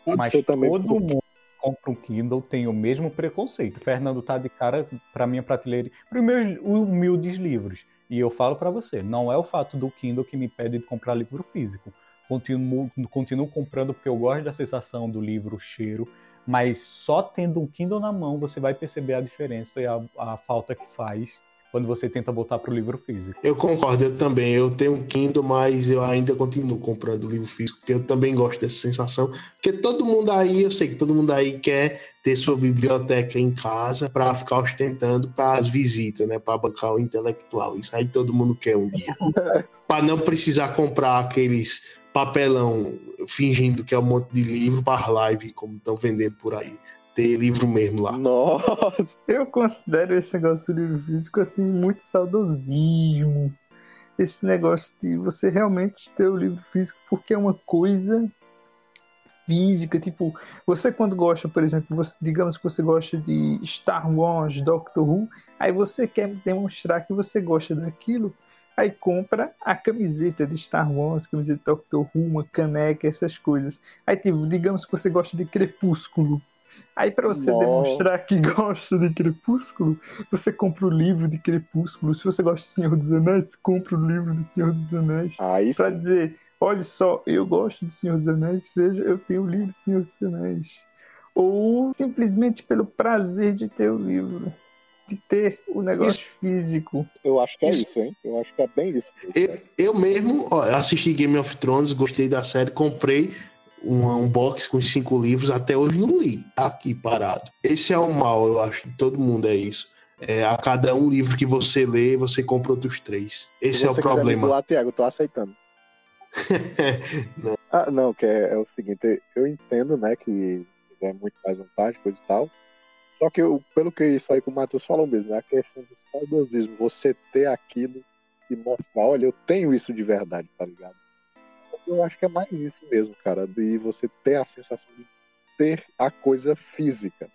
Pode Mas ser também todo porque... mundo compra um Kindle tem o mesmo preconceito. Fernando tá de cara para minha prateleira, para os meus humildes livros. E eu falo para você, não é o fato do Kindle que me pede de comprar livro físico. Continuo, continuo comprando porque eu gosto da sensação do livro, o cheiro, mas só tendo um Kindle na mão você vai perceber a diferença e a, a falta que faz quando você tenta voltar para o livro físico. Eu concordo, eu também. Eu tenho um Kindle, mas eu ainda continuo comprando o livro físico, porque eu também gosto dessa sensação. Porque todo mundo aí, eu sei que todo mundo aí quer ter sua biblioteca em casa para ficar ostentando para as visitas, né? Para bancar o intelectual. Isso aí todo mundo quer um dia. para não precisar comprar aqueles papelão fingindo que é um monte de livro para live, como estão vendendo por aí ter livro mesmo lá. Nossa! Eu considero esse negócio do livro físico assim muito saudosismo. Esse negócio de você realmente ter o livro físico porque é uma coisa física, tipo, você quando gosta, por exemplo, você, digamos que você gosta de Star Wars, Doctor Who, aí você quer demonstrar que você gosta daquilo, aí compra a camiseta de Star Wars, camiseta de Doctor Who, uma caneca, essas coisas. Aí, tipo, digamos que você gosta de Crepúsculo, Aí, para você Nossa. demonstrar que gosta de Crepúsculo, você compra o livro de Crepúsculo. Se você gosta de Senhor dos Anéis, compra o livro do Senhor dos Anéis. Aí pra dizer, olha só, eu gosto do Senhor dos Anéis, veja, eu tenho o livro do Senhor dos Anéis. Ou simplesmente pelo prazer de ter o livro. De ter o negócio isso. físico. Eu acho que é isso, isso hein? Eu acho que é bem isso. Eu, eu mesmo ó, assisti Game of Thrones, gostei da série, comprei um, um box com cinco livros, até hoje não li, tá aqui parado. Esse é o mal, eu acho, de todo mundo é isso. É, a cada um livro que você lê, você compra outros três. Esse é o problema. Doar, Tiago, eu tô aceitando. não. Ah, não, que é, é, o seguinte, eu entendo, né, que é muito mais vantagem, coisa e tal. Só que eu, pelo que isso aí que o Matheus falou mesmo, é a questão do saudosismo, você ter aquilo e mostrar, olha, eu tenho isso de verdade, tá ligado? eu acho que é mais isso mesmo, cara, de você ter a sensação de ter a coisa física.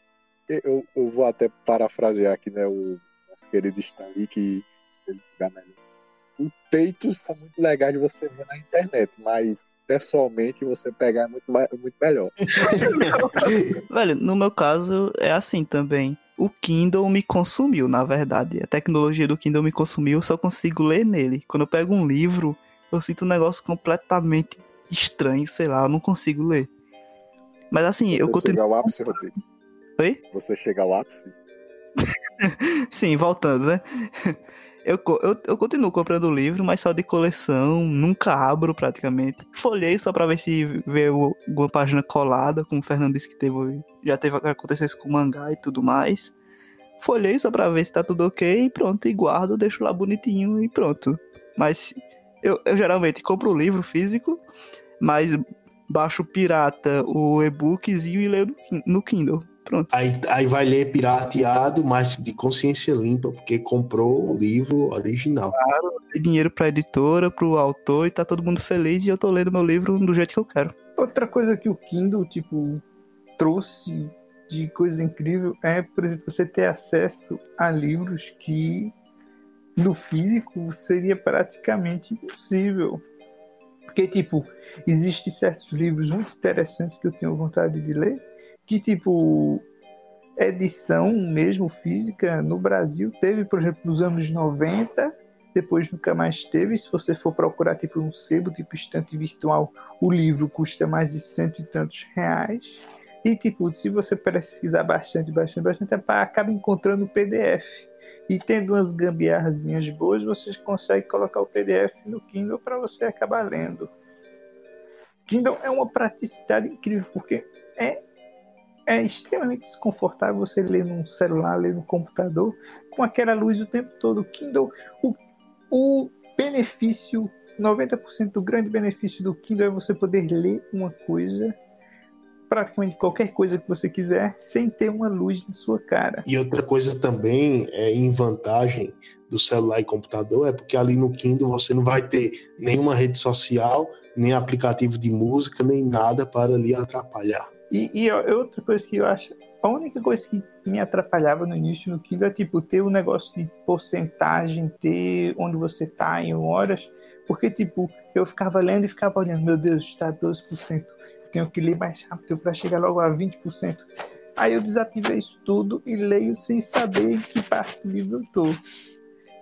Eu, eu vou até parafrasear aqui, né, o nosso querido Stanley, que ele melhor. Os peitos são muito legais de você ver na internet, mas pessoalmente você pegar é muito, muito melhor. Velho, no meu caso é assim também. O Kindle me consumiu, na verdade. A tecnologia do Kindle me consumiu, eu só consigo ler nele. Quando eu pego um livro, eu sinto um negócio completamente estranho, sei lá, eu não consigo ler. Mas assim, Você eu continuo. Chega ao ápice, Rodrigo. Oi? Você chega ao ápice? Sim, voltando, né? Eu, eu, eu continuo comprando livro, mas só de coleção, nunca abro praticamente. Folhei só pra ver se vê alguma página colada, como o Fernando disse que teve, já teve acontecer isso com mangá e tudo mais. Folhei só pra ver se tá tudo ok e pronto, e guardo, deixo lá bonitinho e pronto. Mas eu, eu geralmente compro o livro físico, mas baixo pirata o e-bookzinho e leio no Kindle. Pronto. Aí, aí vai ler pirateado, mas de consciência limpa, porque comprou o livro original. Tem dinheiro pra editora, pro autor e tá todo mundo feliz e eu tô lendo meu livro do jeito que eu quero. Outra coisa que o Kindle, tipo, trouxe de coisa incrível é, por exemplo, você ter acesso a livros que no físico seria praticamente impossível. Porque, tipo, existem certos livros muito interessantes que eu tenho vontade de ler, que, tipo, edição mesmo física no Brasil teve, por exemplo, nos anos 90, depois nunca mais teve. Se você for procurar, tipo, um sebo, tipo, estante virtual, o livro custa mais de cento e tantos reais. E, tipo, se você precisar bastante, bastante, bastante, acaba encontrando o PDF. E tendo umas gambiarrazinhas boas, você consegue colocar o PDF no Kindle para você acabar lendo. Kindle é uma praticidade incrível, porque é, é extremamente desconfortável você ler num celular, ler no computador, com aquela luz o tempo todo. O Kindle, o, o benefício, 90% do grande benefício do Kindle é você poder ler uma coisa praticamente qualquer coisa que você quiser sem ter uma luz na sua cara. E outra coisa também é em vantagem do celular e computador é porque ali no Kindle você não vai ter nenhuma rede social, nem aplicativo de música, nem nada para lhe atrapalhar. E, e outra coisa que eu acho, a única coisa que me atrapalhava no início no Kindle é tipo ter o um negócio de porcentagem, ter onde você tá em horas, porque tipo, eu ficava lendo e ficava olhando, meu Deus, está 12%. Tenho que ler mais rápido para chegar logo a 20%. Aí eu desativei isso tudo e leio sem saber que parte do livro eu tô.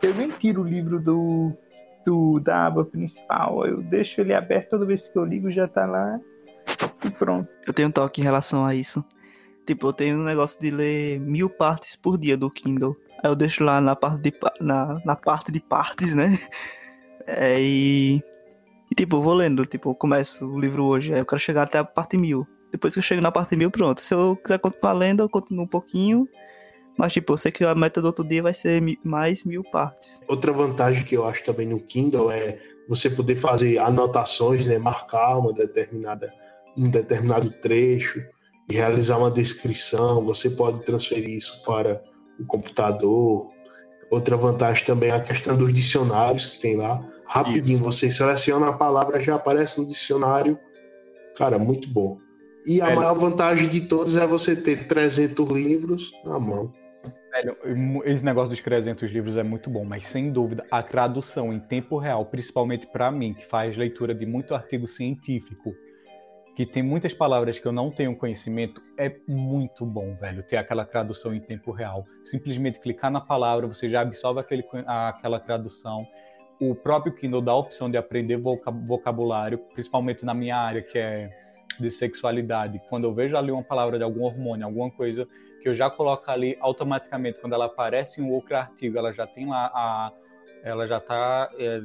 Eu nem tiro o livro do, do da aba principal. Eu deixo ele aberto toda vez que eu ligo, já tá lá e pronto. Eu tenho um toque em relação a isso. Tipo, eu tenho um negócio de ler mil partes por dia do Kindle. Aí eu deixo lá na parte de, na, na parte de partes, né? É, e e tipo, eu vou lendo, tipo, eu começo o livro hoje, aí eu quero chegar até a parte mil. Depois que eu chego na parte mil, pronto. Se eu quiser continuar lendo, eu continuo um pouquinho. Mas, tipo, eu sei que a meta do outro dia vai ser mais mil partes. Outra vantagem que eu acho também no Kindle é você poder fazer anotações, né? Marcar uma determinada, um determinado trecho e realizar uma descrição. Você pode transferir isso para o computador. Outra vantagem também é a questão dos dicionários que tem lá. Rapidinho, Isso. você seleciona a palavra, já aparece no dicionário. Cara, muito bom. E a Velho. maior vantagem de todos é você ter 300 livros na mão. Velho, esse negócio dos 300 livros é muito bom, mas sem dúvida a tradução em tempo real, principalmente para mim, que faz leitura de muito artigo científico, que tem muitas palavras que eu não tenho conhecimento, é muito bom, velho, ter aquela tradução em tempo real. Simplesmente clicar na palavra, você já absorve aquele, aquela tradução. O próprio Kindle dá a opção de aprender vocabulário, principalmente na minha área, que é de sexualidade. Quando eu vejo ali uma palavra de algum hormônio, alguma coisa, que eu já coloco ali automaticamente, quando ela aparece em um outro artigo, ela já tem lá a ela já está é,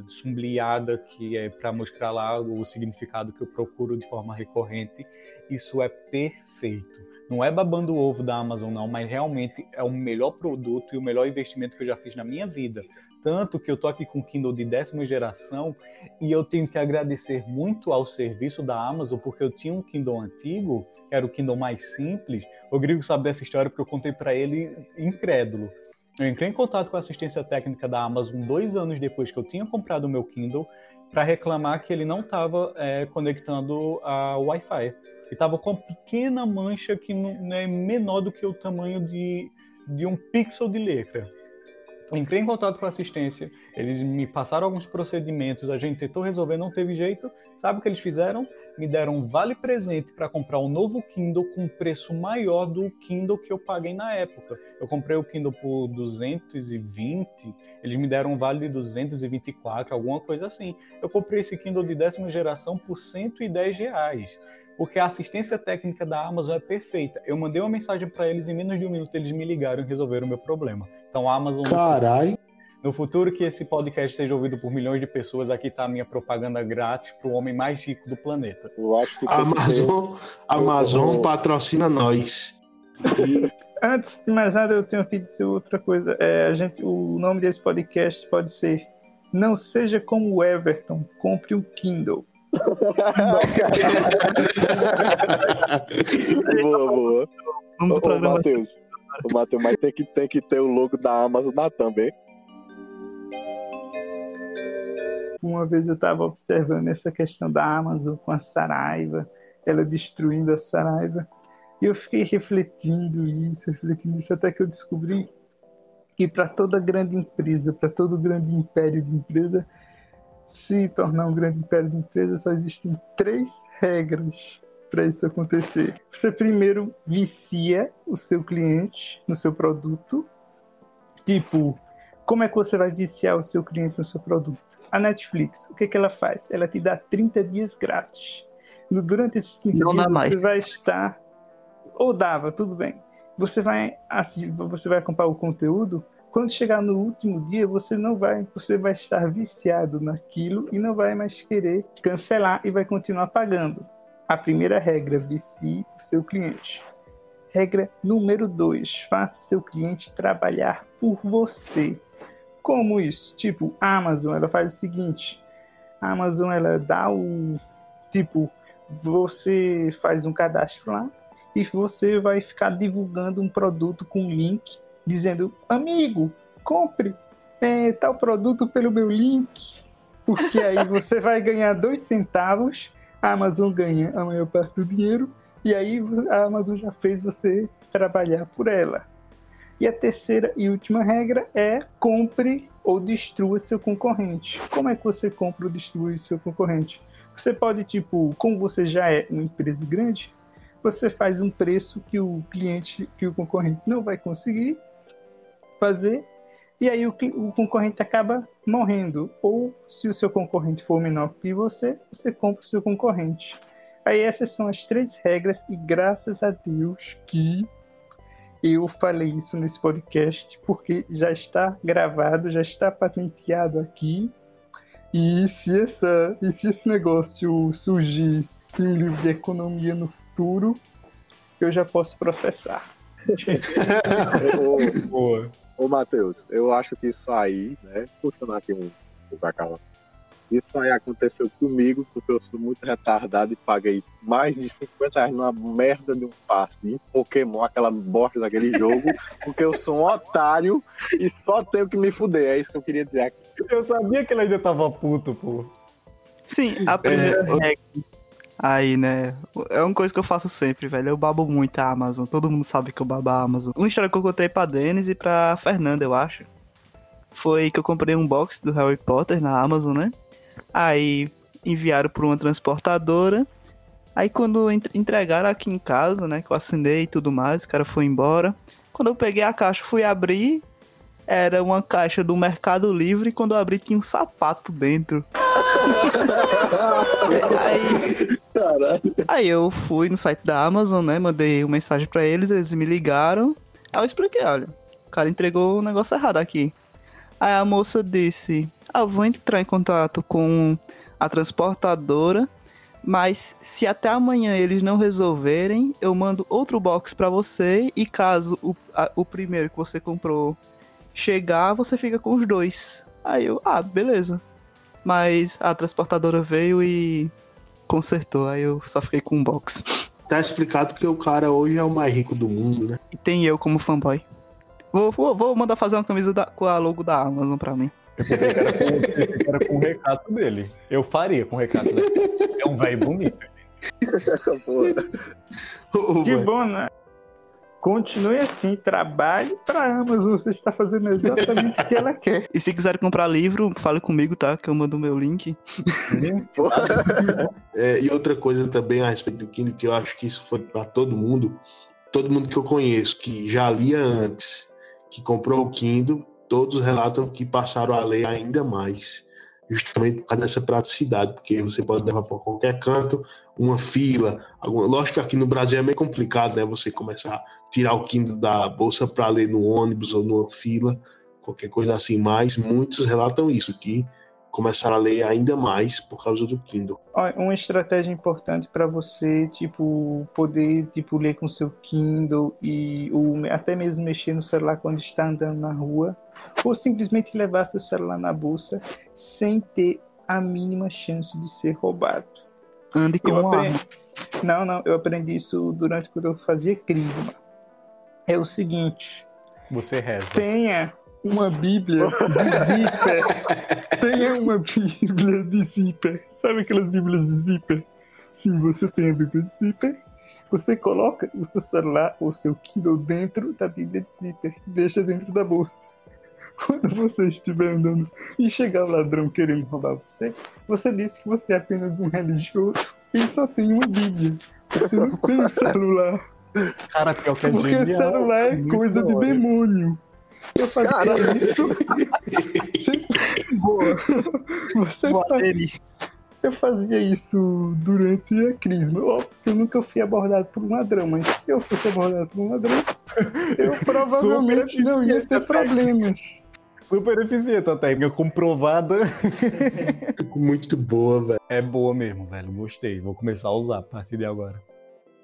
que é para mostrar lá o significado que eu procuro de forma recorrente. Isso é perfeito. Não é babando o ovo da Amazon, não, mas realmente é o melhor produto e o melhor investimento que eu já fiz na minha vida. Tanto que eu tô aqui com o Kindle de décima geração e eu tenho que agradecer muito ao serviço da Amazon, porque eu tinha um Kindle antigo, que era o Kindle mais simples. O Grigo sabe dessa história porque eu contei para ele incrédulo. Eu entrei em contato com a assistência técnica da Amazon dois anos depois que eu tinha comprado o meu Kindle para reclamar que ele não estava é, conectando a Wi-Fi. E estava com uma pequena mancha que não é menor do que o tamanho de, de um pixel de letra. Entrei em contato com a assistência, eles me passaram alguns procedimentos, a gente tentou resolver, não teve jeito. Sabe o que eles fizeram? Me deram um vale presente para comprar um novo Kindle com preço maior do Kindle que eu paguei na época. Eu comprei o Kindle por 220, eles me deram um vale de 224, alguma coisa assim. Eu comprei esse Kindle de décima geração por 110 reais porque a assistência técnica da Amazon é perfeita. Eu mandei uma mensagem para eles em menos de um minuto, eles me ligaram e resolveram o meu problema. Então a Amazon. Carai! No futuro que esse podcast seja ouvido por milhões de pessoas, aqui está a minha propaganda grátis para o homem mais rico do planeta. Eu acho que Amazon, Amazon eu... patrocina nós. E... Antes de mais nada, eu tenho que dizer outra coisa. É, a gente, o nome desse podcast pode ser Não Seja Como o Everton, Compre o Kindle. boa, boa. Vamos Ô, ô. Matheus. Ô, Matheus, mas tem que, tem que ter o logo da Amazon na também. Uma vez eu estava observando essa questão da Amazon com a Saraiva, ela destruindo a Saraiva, e eu fiquei refletindo isso, refletindo isso, até que eu descobri que para toda grande empresa, para todo grande império de empresa, se tornar um grande império de empresa, só existem três regras para isso acontecer. Você primeiro vicia o seu cliente no seu produto, tipo como é que você vai viciar o seu cliente no seu produto? A Netflix, o que, que ela faz? Ela te dá 30 dias grátis. Durante esses 30 Não dias dá mais. você vai estar. Ou dava, tudo bem. Você vai assistir, você vai comprar o conteúdo. Quando chegar no último dia, você não vai, você vai estar viciado naquilo e não vai mais querer cancelar e vai continuar pagando. A primeira regra, vicie o seu cliente. Regra número 2, faça seu cliente trabalhar por você. Como isso? Tipo, a Amazon, ela faz o seguinte: a Amazon ela dá o tipo, você faz um cadastro lá e você vai ficar divulgando um produto com link dizendo, amigo, compre é, tal produto pelo meu link, porque aí você vai ganhar dois centavos, a Amazon ganha a maior parte do dinheiro e aí a Amazon já fez você trabalhar por ela. E a terceira e última regra é compre ou destrua seu concorrente. Como é que você compra ou destrui seu concorrente? Você pode, tipo, como você já é uma empresa grande, você faz um preço que o cliente, que o concorrente não vai conseguir fazer, e aí o, o concorrente acaba morrendo. Ou se o seu concorrente for menor que você, você compra o seu concorrente. Aí essas são as três regras, e graças a Deus que eu falei isso nesse podcast, porque já está gravado, já está patenteado aqui. E se, essa, e se esse negócio surgir em um livro de economia no futuro, eu já posso processar. Boa. Ô Matheus, eu acho que isso aí, né? Puxando aqui um pouco a. Isso aí aconteceu comigo, porque eu sou muito retardado e paguei mais de 50 reais numa merda de um passe de Pokémon, aquela bosta daquele jogo, porque eu sou um otário e só tenho que me fuder. É isso que eu queria dizer aqui. Eu sabia que ele ainda tava puto, pô. Sim, a primeira regra. Aí, né? É uma coisa que eu faço sempre, velho. Eu babo muito a Amazon. Todo mundo sabe que eu babo a Amazon. Uma história que eu contei pra Denis e pra Fernanda, eu acho. Foi que eu comprei um box do Harry Potter na Amazon, né? Aí enviaram por uma transportadora. Aí quando ent- entregaram aqui em casa, né? Que eu assinei e tudo mais, o cara foi embora. Quando eu peguei a caixa, fui abrir. Era uma caixa do Mercado Livre. E quando eu abri, tinha um sapato dentro. Aí, aí eu fui no site da Amazon, né? Mandei uma mensagem pra eles, eles me ligaram. Aí eu expliquei, olha, o cara entregou o negócio errado aqui. Aí a moça disse, ah, eu vou entrar em contato com a transportadora, mas se até amanhã eles não resolverem, eu mando outro box pra você e caso o, a- o primeiro que você comprou chegar, você fica com os dois. Aí eu, ah, beleza. Mas a transportadora veio e consertou, aí eu só fiquei com um box. Tá explicado que o cara hoje é o mais rico do mundo, né? E tem eu como fanboy. Vou, vou, vou mandar fazer uma camisa da- com a logo da Amazon pra mim. Eu pensei que era com, era com o recato dele. Eu faria com o recato dele. É um velho bonito. Que bom, né? Continue assim, trabalhe pra Amazon, você está fazendo exatamente o que ela quer. E se quiser comprar livro, fale comigo, tá? Que eu mando o meu link. É, e outra coisa também a respeito do Kindle, que eu acho que isso foi para todo mundo, todo mundo que eu conheço que já lia antes, que comprou o Kindle, todos relatam que passaram a ler ainda mais, justamente por causa dessa praticidade, porque você pode levar para qualquer canto, uma fila, alguma... lógico que aqui no Brasil é meio complicado, né, você começar a tirar o Kindle da bolsa para ler no ônibus ou numa fila, qualquer coisa assim, mas muitos relatam isso, que começaram a ler ainda mais por causa do Kindle. Uma estratégia importante para você, tipo, poder tipo ler com seu Kindle e ou até mesmo mexer no celular quando está andando na rua, ou simplesmente levar seu celular na bolsa sem ter a mínima chance de ser roubado. Ande com Eu uma aprendi... Não, não, eu aprendi isso durante quando eu fazia crisma. É o seguinte, Você reza. tenha uma Bíblia de zíper. tenha uma Bíblia de zíper. Sabe aquelas Bíblias de zíper? Sim, você tem a Bíblia de zíper. Você coloca o seu celular ou seu Kindle dentro da Bíblia de zíper. Deixa dentro da bolsa. Quando você estiver andando e chegar o ladrão querendo roubar você, você disse que você é apenas um religioso e só tem uma Bíblia. Você não tem um celular. Cara, pior que é Porque genial. celular é coisa de demônio. Eu fazia Cara. isso. boa. Você Boa fa- dele. Eu fazia isso durante a crisma. Óbvio que eu nunca fui abordado por um ladrão, mas se eu fosse abordado por um ladrão, eu provavelmente não ia ter problemas. Super eficiente a técnica, comprovada. Muito boa, velho. É boa mesmo, velho. Gostei. Vou começar a usar a partir de agora.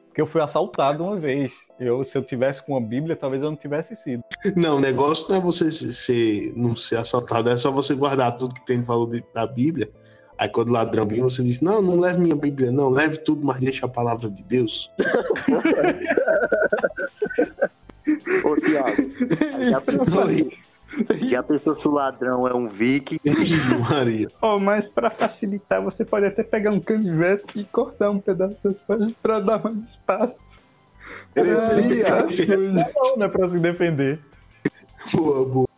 Porque eu fui assaltado uma vez. Eu, se eu tivesse com uma Bíblia, talvez eu não tivesse sido. Não, o negócio não é você ser, não ser assaltado, é só você guardar tudo que tem de valor de- da Bíblia. Aí quando o ladrão vir, você diz, não, não leve minha Bíblia, não, leve tudo, mas deixa a palavra de Deus. Ô, Thiago, Já pensou, Oi. já pensou se o ladrão é um Viking? Maria. Oh, mas para facilitar, você pode até pegar um canivete e cortar um pedaço das páginas para dar mais espaço. Heresia. Pra coisa. Não, não é pra se defender. Boa, boa.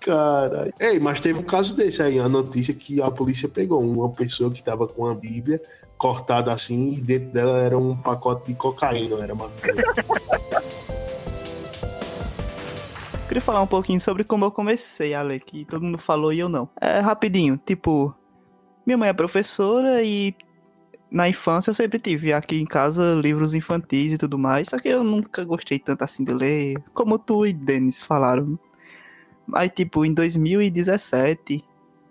Caralho. Ei, mas teve um caso desse aí, a notícia que a polícia pegou uma pessoa que tava com a Bíblia cortada assim e dentro dela era um pacote de cocaína, era maconha. Queria falar um pouquinho sobre como eu comecei a ler, que todo mundo falou e eu não. É rapidinho, tipo, minha mãe é professora e na infância eu sempre tive aqui em casa livros infantis e tudo mais, só que eu nunca gostei tanto assim de ler, como tu e Denis falaram. Aí, tipo, em 2017,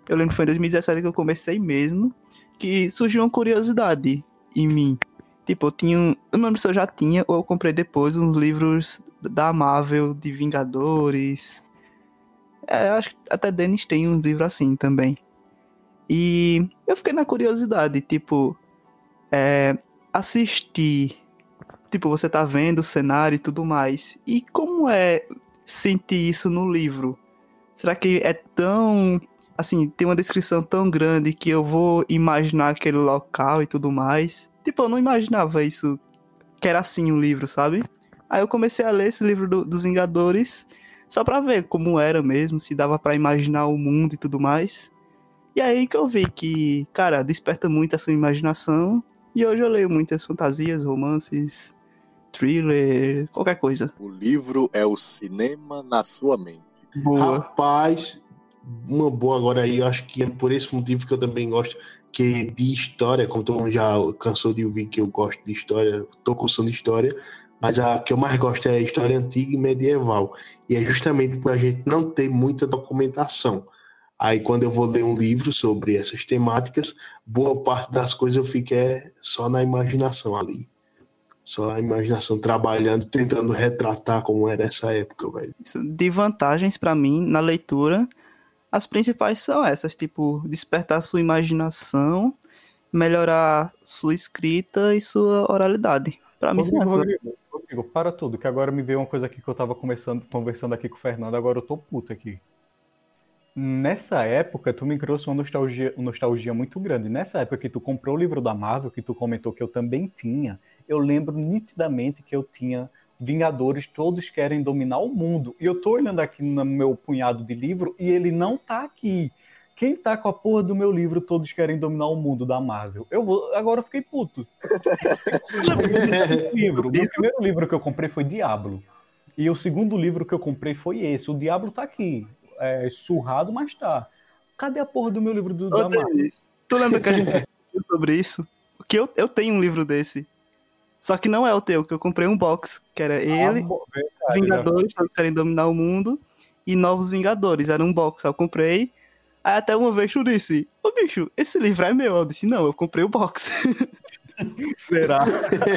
eu lembro que foi em 2017 que eu comecei mesmo, que surgiu uma curiosidade em mim. Tipo, eu tinha. Eu não lembro se eu já tinha ou eu comprei depois uns livros da Marvel, de Vingadores. É, acho que até Dennis tem um livro assim também. E eu fiquei na curiosidade, tipo, é, assistir. Tipo, você tá vendo o cenário e tudo mais. E como é sentir isso no livro? Será que é tão. Assim, tem uma descrição tão grande que eu vou imaginar aquele local e tudo mais? Tipo, eu não imaginava isso, que era assim um livro, sabe? Aí eu comecei a ler esse livro do- dos Vingadores só pra ver como era mesmo, se dava pra imaginar o mundo e tudo mais. E aí que eu vi que, cara, desperta muito essa imaginação. E hoje eu leio muitas fantasias, romances, thriller, qualquer coisa. O livro é o cinema na sua mente. Boa. Rapaz, uma boa agora aí, eu acho que é por esse motivo que eu também gosto, que de história, como todo mundo já cansou de ouvir que eu gosto de história, tô cursando história, mas a que eu mais gosto é a história antiga e medieval. E é justamente por a gente não ter muita documentação. Aí quando eu vou ler um livro sobre essas temáticas, boa parte das coisas eu fico é só na imaginação ali. Só a imaginação trabalhando, tentando retratar como era essa época, velho. De vantagens pra mim na leitura, as principais são essas, tipo, despertar sua imaginação, melhorar sua escrita e sua oralidade. Pra mim são Rodrigo, essas. Para tudo, que agora me veio uma coisa aqui que eu tava começando, conversando aqui com o Fernando, agora eu tô puto aqui. Nessa época, tu me trouxe uma nostalgia, uma nostalgia muito grande. Nessa época que tu comprou o livro da Marvel, que tu comentou que eu também tinha, eu lembro nitidamente que eu tinha Vingadores, todos querem dominar o mundo. E eu tô olhando aqui no meu punhado de livro e ele não tá aqui. Quem tá com a porra do meu livro, todos querem dominar o mundo da Marvel? Eu vou, agora eu fiquei puto. livro. O primeiro livro que eu comprei foi Diablo. E o segundo livro que eu comprei foi esse. O Diablo tá aqui. É, surrado, mas tá. Cadê a porra do meu livro do, Ô, da Marvel? Tu lembra que a gente discutiu sobre isso? Que eu, eu tenho um livro desse. Só que não é o teu, que eu comprei um box, que era ele, Ah, bo- verdade, Vingadores, todos querem dominar o mundo, e Novos Vingadores, era um box, eu comprei. Aí até uma vez tu disse, ô bicho, esse livro é meu. Eu disse, não, eu comprei o box. Será?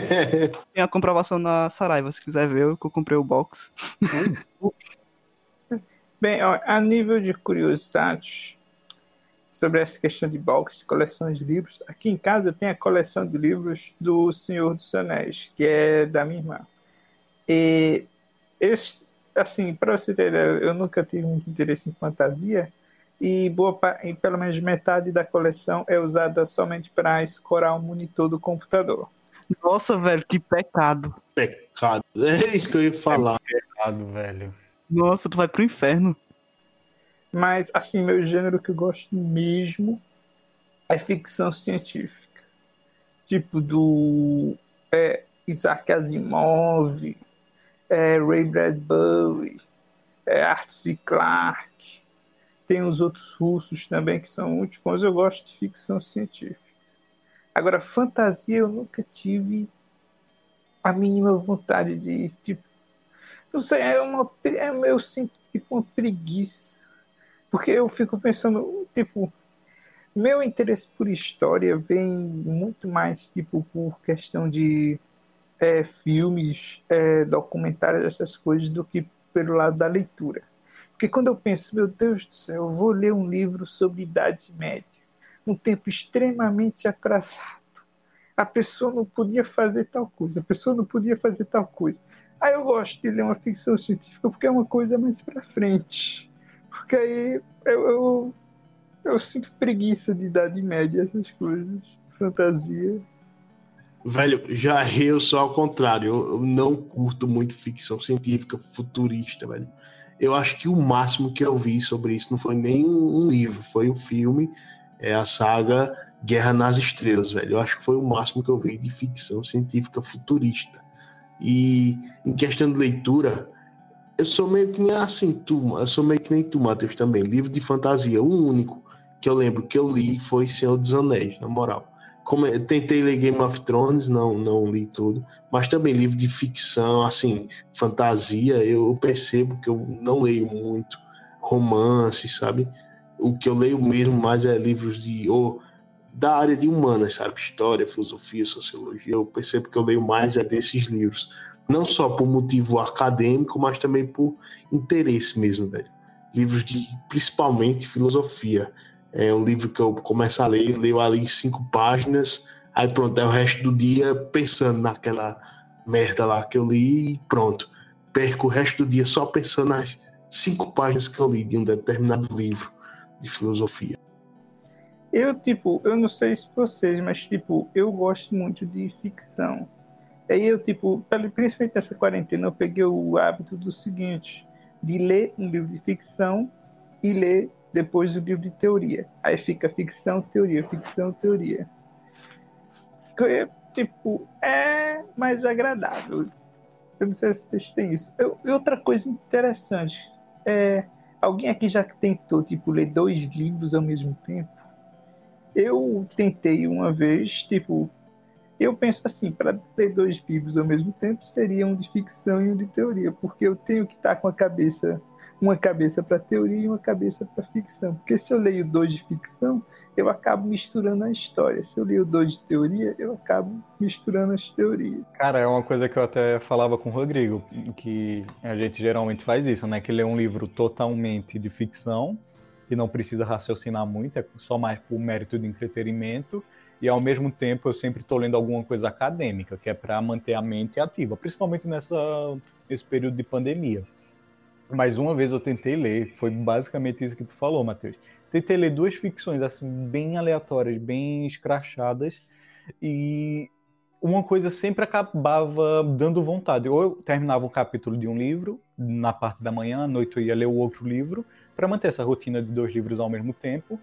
Tem a comprovação na Saraiva, se quiser ver, eu comprei o box. Bem, ó, a nível de curiosidade, sobre essa questão de box, coleções de livros. Aqui em casa tem a coleção de livros do Senhor dos Anéis, que é da minha irmã. E esse, assim, para você ter ideia, eu nunca tive muito interesse em fantasia e boa e pelo menos metade da coleção é usada somente para escorar o monitor do computador. Nossa, velho, que pecado. Pecado. É isso que eu ia falar. Pecado, velho. Nossa, tu vai pro inferno. Mas, assim, meu gênero que eu gosto mesmo é ficção científica. Tipo do é, Isaac Asimov, é, Ray Bradbury, é, Arthur C. Clarke. Tem os outros russos também que são muito bons. Eu gosto de ficção científica. Agora, fantasia eu nunca tive a mínima vontade de, tipo, não sei, é uma, é, eu sinto tipo uma preguiça porque eu fico pensando, tipo, meu interesse por história vem muito mais, tipo, por questão de é, filmes, é, documentários, essas coisas, do que pelo lado da leitura. Porque quando eu penso, meu Deus do céu, eu vou ler um livro sobre Idade Média, um tempo extremamente atrasado. A pessoa não podia fazer tal coisa, a pessoa não podia fazer tal coisa. Aí eu gosto de ler uma ficção científica porque é uma coisa mais para frente. Porque aí eu, eu, eu sinto preguiça de idade média, essas coisas. Fantasia. Velho, já eu sou ao contrário. Eu, eu não curto muito ficção científica futurista, velho. Eu acho que o máximo que eu vi sobre isso não foi nem um livro, foi o um filme, é a saga Guerra nas Estrelas, velho. Eu acho que foi o máximo que eu vi de ficção científica futurista. E em questão de leitura, eu sou meio que nem assim, tu, eu sou meio que nem tu, Matheus, também. Livro de fantasia, o único que eu lembro que eu li foi Senhor dos Anéis, na moral. Como eu tentei ler Game of Thrones, não, não li tudo, mas também livro de ficção, assim, fantasia, eu percebo que eu não leio muito romance, sabe? O que eu leio mesmo mais é livros de ou da área de humanas, sabe? História, filosofia, sociologia. Eu percebo que eu leio mais é desses livros não só por motivo acadêmico, mas também por interesse mesmo, velho. Livros de, principalmente, filosofia. É um livro que eu começo a ler, leio ali cinco páginas, aí pronto, é o resto do dia pensando naquela merda lá que eu li e pronto. Perco o resto do dia só pensando nas cinco páginas que eu li de um determinado livro de filosofia. Eu, tipo, eu não sei se vocês, mas, tipo, eu gosto muito de ficção. Aí eu, tipo, principalmente nessa quarentena, eu peguei o hábito do seguinte, de ler um livro de ficção e ler depois o livro de teoria. Aí fica ficção, teoria, ficção, teoria. Tipo, é mais agradável. Eu não sei se vocês têm isso. Eu, outra coisa interessante, é, alguém aqui já tentou, tipo, ler dois livros ao mesmo tempo? Eu tentei uma vez, tipo, eu penso assim, para ter dois livros ao mesmo tempo, seria um de ficção e um de teoria, porque eu tenho que estar com a cabeça, uma cabeça para teoria e uma cabeça para ficção. Porque se eu leio dois de ficção, eu acabo misturando a história. Se eu leio dois de teoria, eu acabo misturando as teorias. Cara, é uma coisa que eu até falava com o Rodrigo, que a gente geralmente faz isso, né? Que lê um livro totalmente de ficção, que não precisa raciocinar muito, é só mais por mérito de entretenimento e ao mesmo tempo eu sempre estou lendo alguma coisa acadêmica, que é para manter a mente ativa, principalmente nessa, nesse período de pandemia. Mas uma vez eu tentei ler, foi basicamente isso que tu falou, Matheus. Tentei ler duas ficções assim bem aleatórias, bem escrachadas, e uma coisa sempre acabava dando vontade. Ou eu terminava um capítulo de um livro na parte da manhã, à noite eu ia ler o outro livro, para manter essa rotina de dois livros ao mesmo tempo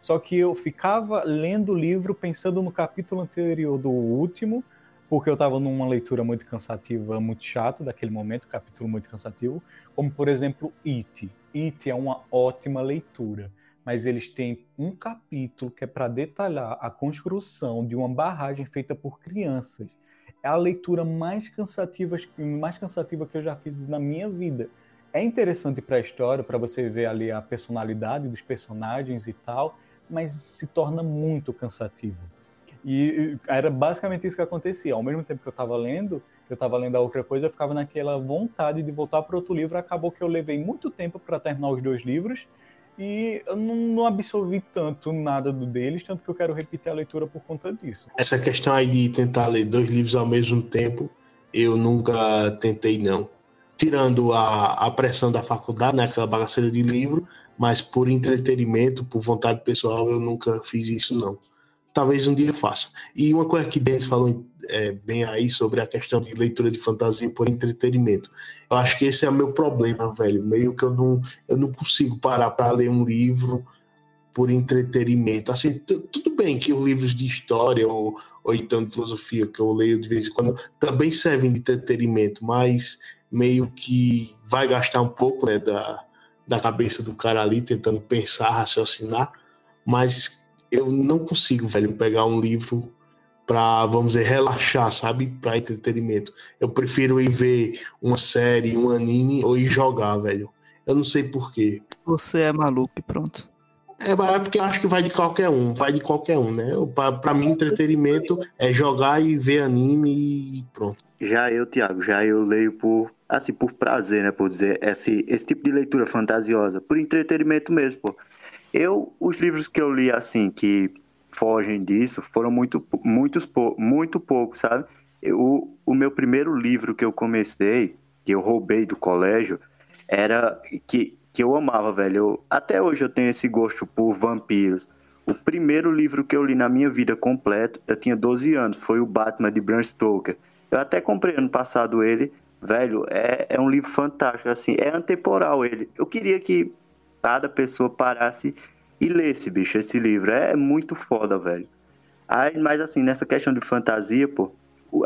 só que eu ficava lendo o livro pensando no capítulo anterior do último, porque eu estava numa leitura muito cansativa, muito chata daquele momento, capítulo muito cansativo, como por exemplo It. It é uma ótima leitura, mas eles têm um capítulo que é para detalhar a construção de uma barragem feita por crianças. É a leitura mais cansativa, mais cansativa que eu já fiz na minha vida. É interessante para a história, para você ver ali a personalidade dos personagens e tal, mas se torna muito cansativo. E era basicamente isso que acontecia. Ao mesmo tempo que eu estava lendo, eu estava lendo a outra coisa, eu ficava naquela vontade de voltar para outro livro. Acabou que eu levei muito tempo para terminar os dois livros e eu não, não absorvi tanto nada do deles, tanto que eu quero repetir a leitura por conta disso. Essa questão aí de tentar ler dois livros ao mesmo tempo, eu nunca tentei, não. Tirando a, a pressão da faculdade, né, aquela bagaceira de livro, mas por entretenimento, por vontade pessoal, eu nunca fiz isso, não. Talvez um dia faça. E uma coisa que Denis falou é, bem aí sobre a questão de leitura de fantasia por entretenimento. Eu acho que esse é o meu problema, velho. Meio que eu não, eu não consigo parar para ler um livro por entretenimento. Assim, tudo bem que os livros de história ou, ou então de filosofia que eu leio de vez em quando também servem de entretenimento, mas meio que vai gastar um pouco né, da, da cabeça do cara ali tentando pensar, raciocinar, mas eu não consigo, velho, pegar um livro para, vamos dizer, relaxar, sabe? Para entretenimento. Eu prefiro ir ver uma série, um anime ou ir jogar, velho. Eu não sei porquê. Você é maluco e pronto. É, é porque eu acho que vai de qualquer um, vai de qualquer um, né? Para mim, entretenimento é jogar e ver anime e pronto. Já eu, Thiago, já eu leio por, assim, por prazer, né? Por dizer, esse, esse tipo de leitura fantasiosa, por entretenimento mesmo, pô. Eu, os livros que eu li, assim, que fogem disso, foram muito, muitos, muito poucos, sabe? Eu, o meu primeiro livro que eu comecei, que eu roubei do colégio, era que que eu amava, velho. Eu, até hoje eu tenho esse gosto por vampiros. O primeiro livro que eu li na minha vida completo, eu tinha 12 anos, foi o Batman de Bram Stoker. Eu até comprei ano passado ele, velho, é, é um livro fantástico, assim, é antemporal ele. Eu queria que cada pessoa parasse e lesse, bicho, esse livro. É muito foda, velho. Aí, mas assim, nessa questão de fantasia, pô,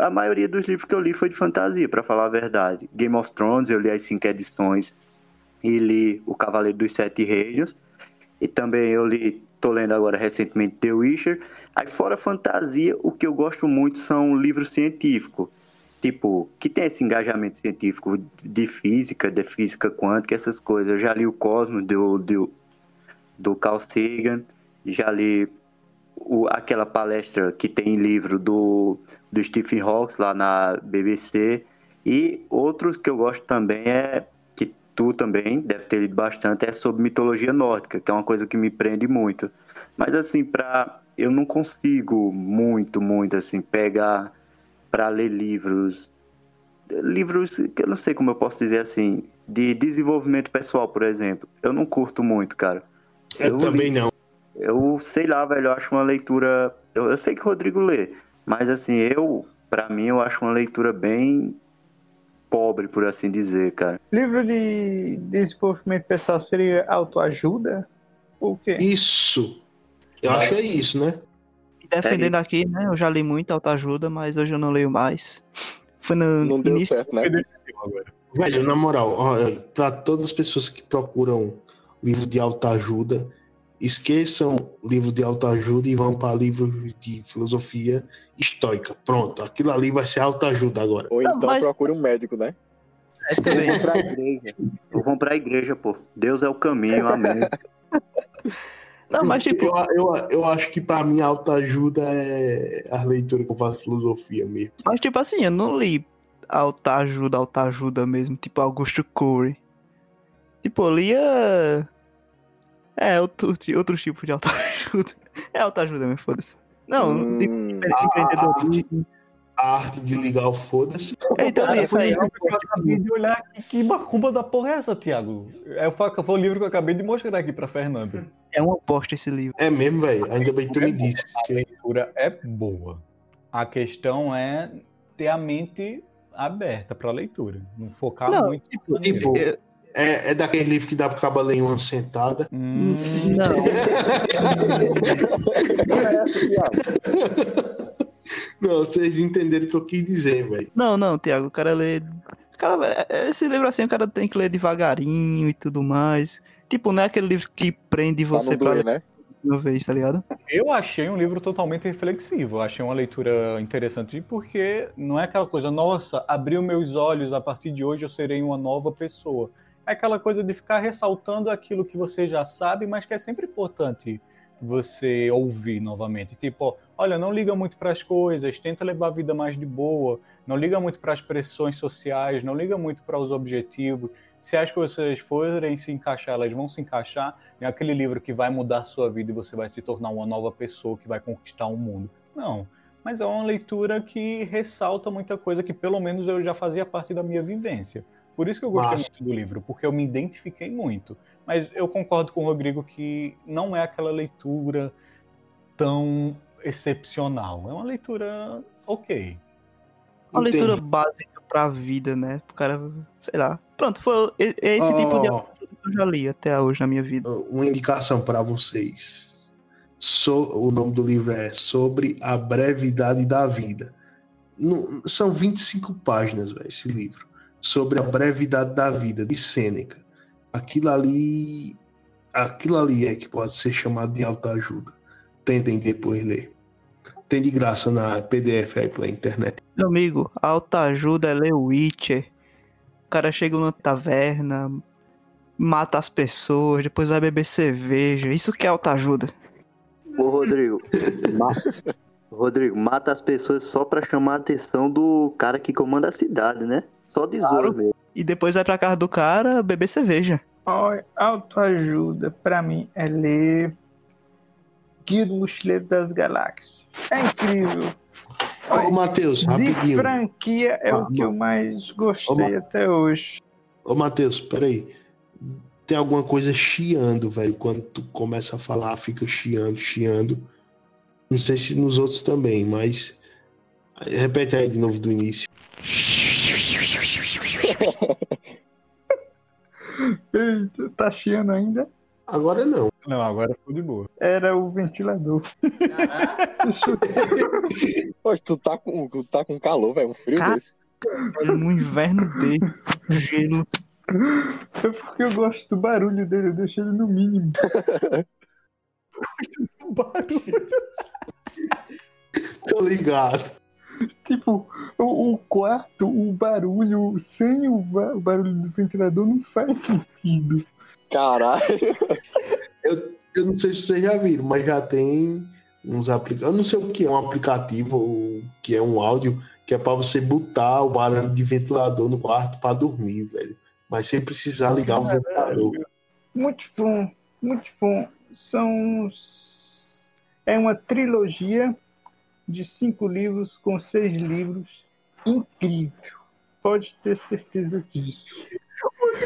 a maioria dos livros que eu li foi de fantasia, para falar a verdade. Game of Thrones, eu li as cinco edições e li O Cavaleiro dos Sete Reinos. E também eu li, tô lendo agora recentemente The Witcher. Aí fora fantasia, o que eu gosto muito são livros científicos. Tipo, que tem esse engajamento científico de física, de física quântica, essas coisas. Eu já li o Cosmos do, do, do Carl Sagan, já li o, aquela palestra que tem livro do, do Stephen Hawking lá na BBC. E outros que eu gosto também é tu também deve ter lido bastante, é sobre mitologia nórdica, que é uma coisa que me prende muito. Mas assim, para eu não consigo muito, muito assim pegar para ler livros livros que eu não sei como eu posso dizer assim, de desenvolvimento pessoal, por exemplo. Eu não curto muito, cara. Eu, eu também li, não. Eu sei lá, velho, eu acho uma leitura, eu, eu sei que o Rodrigo lê, mas assim, eu para mim eu acho uma leitura bem pobre, por assim dizer, cara. Livro de desenvolvimento pessoal seria autoajuda? O quê? Isso! Eu acho que é isso, né? Defendendo aqui, né? Eu já li muito autoajuda, mas hoje eu não leio mais. Foi no não deu início. certo, né? Velho, na moral, para todas as pessoas que procuram livro de autoajuda, esqueçam livro de autoajuda e vão para livro de filosofia estoica. Pronto, aquilo ali vai ser autoajuda agora. Ou então mas... procure um médico, né? É também. Vão pra igreja. Vão pra igreja, pô. Deus é o caminho, amém. Não, mas tipo. Eu, eu, eu acho que pra mim autoajuda é a leitura que eu faço filosofia mesmo. Mas tipo assim, eu não li autoajuda, autoajuda mesmo, tipo Augusto Cury. Tipo, eu lia é, outro, outro tipo de autoajuda. É autoajuda mesmo, foda-se. Não, hum, de, de empreendedorismo. A arte de ligar o foda-se. Então, Cara, isso aí. É eu acabei de olhar que, que macumba da porra é essa, Thiago? É, foi o livro que eu acabei de mostrar aqui pra Fernanda. É uma aposta esse livro. É mesmo, velho. Ainda bem que tu me disse. A leitura é boa. A questão é ter a mente aberta pra leitura. Não focar não, muito. Tipo, tipo eu, é, é daquele livro que dá pra acabar ler em uma sentada. Hum, não. não, vocês entenderam o que eu quis dizer, velho. Não, não, Tiago, o cara lê. Cara, esse livro assim, o cara tem que ler devagarinho e tudo mais. Tipo, não é aquele livro que prende você pra, ler, né? uma vez, tá ligado? Eu achei um livro totalmente reflexivo. Eu achei uma leitura interessante porque não é aquela coisa, nossa, abriu meus olhos, a partir de hoje eu serei uma nova pessoa é aquela coisa de ficar ressaltando aquilo que você já sabe, mas que é sempre importante você ouvir novamente. Tipo, olha, não liga muito para as coisas, tenta levar a vida mais de boa, não liga muito para as pressões sociais, não liga muito para os objetivos. Se as coisas forem se encaixar, elas vão se encaixar. Não é aquele livro que vai mudar a sua vida e você vai se tornar uma nova pessoa que vai conquistar o mundo. Não. Mas é uma leitura que ressalta muita coisa que, pelo menos, eu já fazia parte da minha vivência. Por isso que eu gostei Massa. muito do livro, porque eu me identifiquei muito. Mas eu concordo com o Rodrigo que não é aquela leitura tão excepcional. É uma leitura ok. Uma Entendi. leitura básica pra vida, né? O cara, sei lá. Pronto, foi é esse tipo de que eu já li até hoje na minha vida. uma indicação para vocês. So- o nome do livro é Sobre a Brevidade da Vida. Não- são 25 páginas, velho, esse livro. Sobre a brevidade da vida, de Sêneca. Aquilo ali. Aquilo ali é que pode ser chamado de autoajuda. Tentem depois ler. Tem de graça na PDF aí pela internet. Meu amigo, autoajuda é ler Witcher. O cara chega numa taverna, mata as pessoas, depois vai beber cerveja. Isso que é autoajuda. Ô, Rodrigo. ma- Rodrigo, mata as pessoas só pra chamar a atenção do cara que comanda a cidade, né? Só de zoa mesmo. E depois vai pra casa do cara beber cerveja. Ó, Autoajuda, pra mim, é ler Guia do Mochileiro das Galáxias. É incrível. Ô, Matheus, De rapidinho. franquia é Ah, o que eu mais Ô, gostei Ma- até hoje. Ô, Matheus, peraí. Tem alguma coisa chiando, velho. Quando tu começa a falar, fica chiando, chiando. Não sei se nos outros também, mas. Repete aí de novo do início. Eita, tá chiando ainda? Agora não. Não, agora ficou de boa. Era o ventilador. Poxa, tu tá com, tu tá com calor, velho. Um frio desse. No inverno dele, gelo. É porque eu gosto do barulho dele, eu deixo ele no mínimo. Tô ligado. Tipo, o, o quarto, o barulho sem o, o barulho do ventilador não faz sentido. Caralho. Eu não sei se vocês já viram, mas já tem uns aplicativos. Eu não sei o que é um aplicativo, ou que é um áudio, que é pra você botar o barulho de ventilador no quarto pra dormir, velho. Mas sem precisar ligar o ventilador. Muito bom, muito bom. São. É uma trilogia de cinco livros com seis livros. Incrível. Pode ter certeza disso.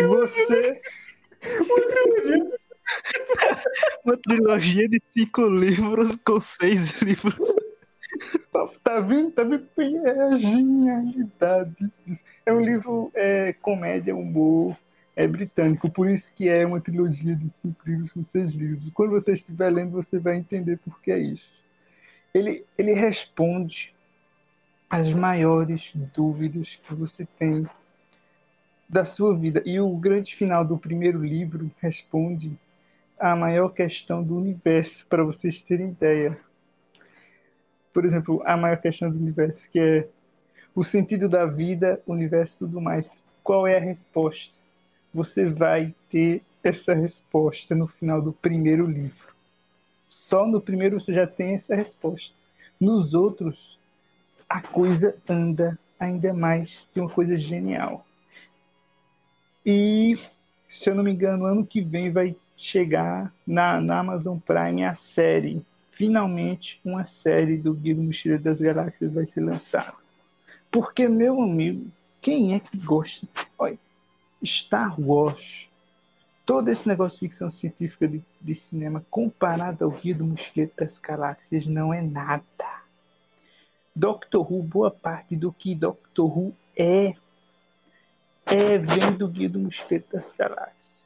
Você. Uma trilogia de cinco livros com seis livros. Tá vendo? Tá vendo? É a genialidade. É um livro é, comédia, humor, é britânico, por isso que é uma trilogia de cinco livros com seis livros. Quando você estiver lendo, você vai entender por que é isso. Ele, ele responde as maiores dúvidas que você tem da sua vida. E o grande final do primeiro livro responde a maior questão do universo, para vocês terem ideia por exemplo, a maior questão do universo, que é o sentido da vida, universo tudo mais. Qual é a resposta? Você vai ter essa resposta no final do primeiro livro. Só no primeiro você já tem essa resposta. Nos outros, a coisa anda ainda mais. Tem uma coisa genial. E, se eu não me engano, ano que vem vai chegar na, na Amazon Prime a série finalmente uma série do Guia do Mochileiro das Galáxias vai ser lançada. Porque, meu amigo, quem é que gosta? Olha, Star Wars, todo esse negócio de ficção científica de, de cinema comparado ao Guia do Mochileiro das Galáxias não é nada. Doctor Who, boa parte do que Doctor Who é, é vem do Guia do Mochileiro das Galáxias.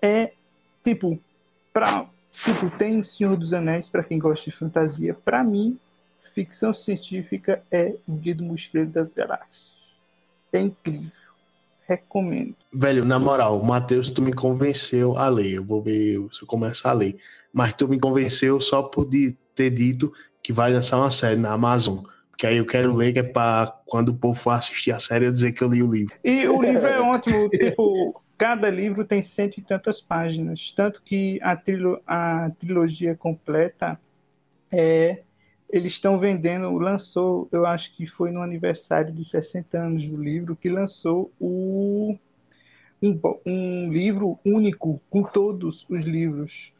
É, tipo, pra Tipo, tem Senhor dos Anéis para quem gosta de fantasia. Para mim, ficção científica é o Guia do Mochileiro das Galáxias. É incrível. Recomendo. Velho, na moral, Matheus, tu me convenceu a ler. Eu vou ver se eu começar a ler. Mas tu me convenceu só por ter dito que vai lançar uma série na Amazon. Porque aí eu quero ler, que é pra quando o povo for assistir a série eu dizer que eu li o livro. E o livro é ótimo. Tipo, cada livro tem cento e tantas páginas. Tanto que a, trilo a trilogia completa é. Eles estão vendendo, lançou, eu acho que foi no aniversário de 60 anos do livro, que lançou o um, um livro único com todos os livros,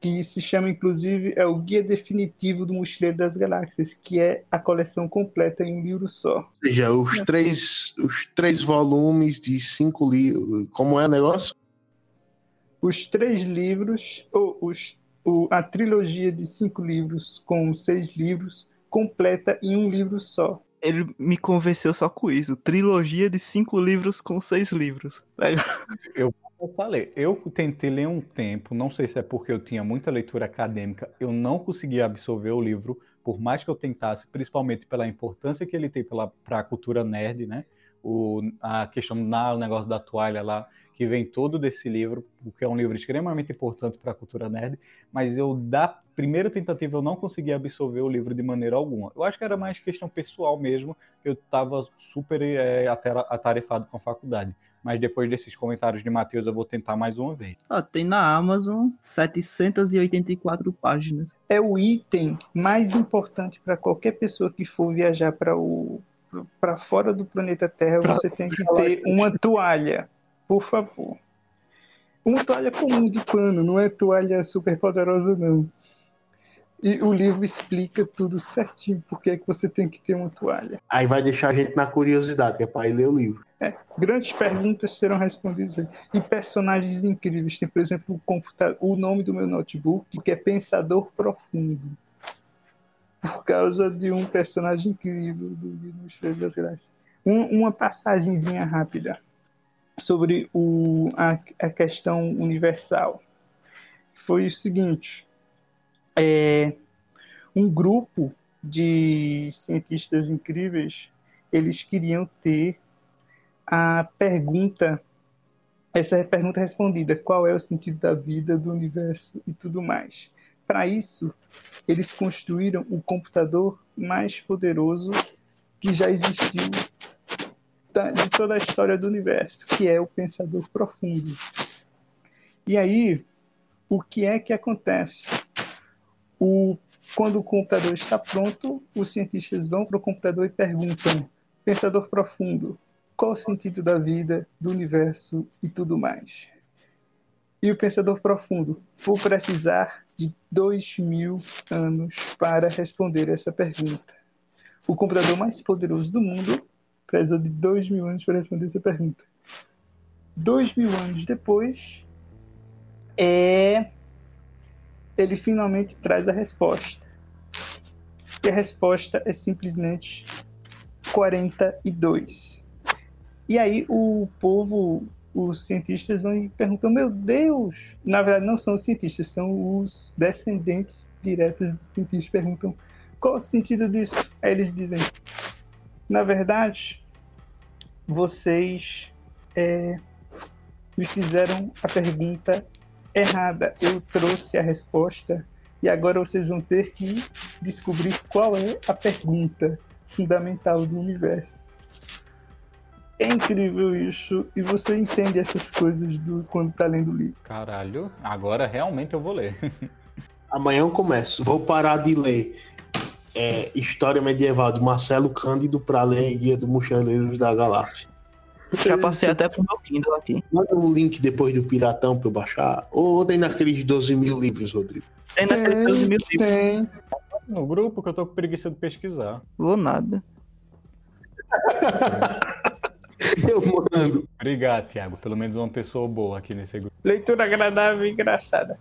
que se chama inclusive é o Guia Definitivo do Mochileiro das Galáxias, que é a coleção completa em um livro só. Ou seja, os três, os três volumes de cinco livros. Como é o negócio? Os três livros, ou os, o, a trilogia de cinco livros com seis livros, completa em um livro só. Ele me convenceu só com isso. Trilogia de cinco livros com seis livros. Legal. Eu falei, eu tentei ler um tempo, não sei se é porque eu tinha muita leitura acadêmica, eu não conseguia absorver o livro, por mais que eu tentasse, principalmente pela importância que ele tem para a cultura nerd, né? O, a questão na o negócio da toalha lá, que vem todo desse livro, porque é um livro extremamente importante para a cultura nerd, mas eu, da primeira tentativa, eu não conseguia absorver o livro de maneira alguma. Eu acho que era mais questão pessoal mesmo, eu estava super é, atarefado com a faculdade. Mas depois desses comentários de Matheus, eu vou tentar mais uma vez. Ah, tem na Amazon 784 páginas. É o item mais importante para qualquer pessoa que for viajar para o para fora do planeta Terra, você tem que ter uma toalha, por favor. Uma toalha comum de pano, não é toalha super poderosa não. E o livro explica tudo certinho, porque é que você tem que ter uma toalha. Aí vai deixar a gente na curiosidade, que é para ir ler o livro. É, grandes perguntas serão respondidas. E personagens incríveis. Tem, por exemplo, o, computador, o nome do meu notebook, que é Pensador Profundo. Por causa de um personagem incrível do livro das Graças. Um, uma passagenzinha rápida sobre o, a, a questão universal. Foi o seguinte é, um grupo de cientistas incríveis, eles queriam ter a pergunta, essa pergunta respondida, qual é o sentido da vida, do universo e tudo mais. Para isso, eles construíram o computador mais poderoso que já existiu de toda a história do universo, que é o Pensador Profundo. E aí, o que é que acontece? O, quando o computador está pronto, os cientistas vão para o computador e perguntam: Pensador profundo, qual o sentido da vida, do universo e tudo mais? E o pensador profundo, vou precisar de dois mil anos para responder essa pergunta. O computador mais poderoso do mundo precisou de dois mil anos para responder essa pergunta. Dois mil anos depois, é ele finalmente traz a resposta. E a resposta é simplesmente 42. E aí o povo, os cientistas vão perguntam: Meu Deus! Na verdade, não são os cientistas, são os descendentes diretos dos cientistas. Perguntam: Qual o sentido disso? Aí eles dizem: Na verdade, vocês é, me fizeram a pergunta errada. Eu trouxe a resposta e agora vocês vão ter que descobrir qual é a pergunta fundamental do universo. É incrível isso e você entende essas coisas do, quando está lendo o livro. Caralho, agora realmente eu vou ler. Amanhã eu começo. Vou parar de ler é, História Medieval de Marcelo Cândido para ler Guia do Mochileiros da Galáxia. Já passei até pro meu Kindle aqui. Manda um link depois do Piratão para eu baixar. Ou tem naqueles 12 mil livros, Rodrigo? Tem naquele 12 mil livros. Tem. No grupo que eu tô com preguiça de pesquisar. Vou nada. Eu mando. Obrigado, Thiago. Pelo menos uma pessoa boa aqui nesse grupo. Leitura agradável e engraçada.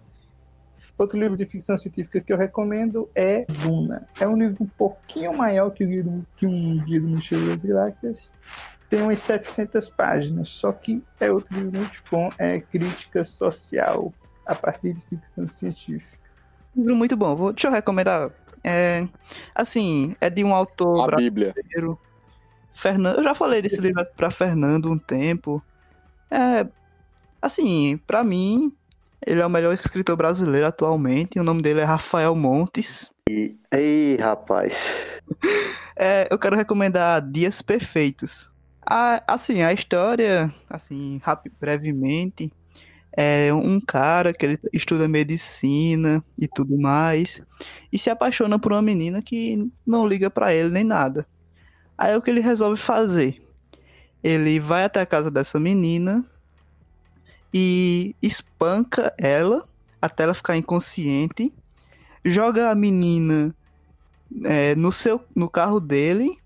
Outro livro de ficção científica que eu recomendo é Duna. É um livro um pouquinho maior que, o do- que um Guia do Mochileiro das Galáxias. Tem umas 700 páginas, só que é outro livro muito bom. É crítica social a partir de ficção científica. Livro muito bom. Vou, deixa eu recomendar. É, assim, é de um autor A Bíblia. brasileiro. Fernando, eu já falei desse livro pra Fernando um tempo. É, assim, pra mim, ele é o melhor escritor brasileiro atualmente. O nome dele é Rafael Montes. Ei, rapaz. É, eu quero recomendar Dias Perfeitos. A- assim, a história, assim, rapi- brevemente, é um cara que ele estuda medicina e tudo mais, e se apaixona por uma menina que não liga pra ele nem nada. Aí o que ele resolve fazer? Ele vai até a casa dessa menina e espanca ela até ela ficar inconsciente, joga a menina é, no, seu, no carro dele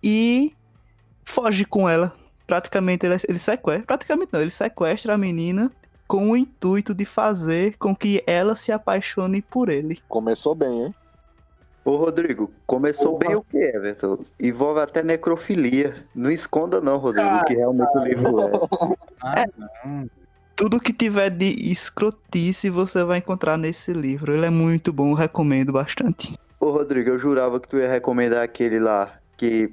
e foge com ela. Praticamente ele, ele sequestra, praticamente não, ele sequestra a menina com o intuito de fazer com que ela se apaixone por ele. Começou bem, hein? Ô Rodrigo, começou bem o que, Everton? Envolve até necrofilia. Não esconda não, Rodrigo, o que realmente o livro é. Ah, não. Tudo que tiver de escrotice você vai encontrar nesse livro. Ele é muito bom, recomendo bastante. Ô Rodrigo, eu jurava que tu ia recomendar aquele lá que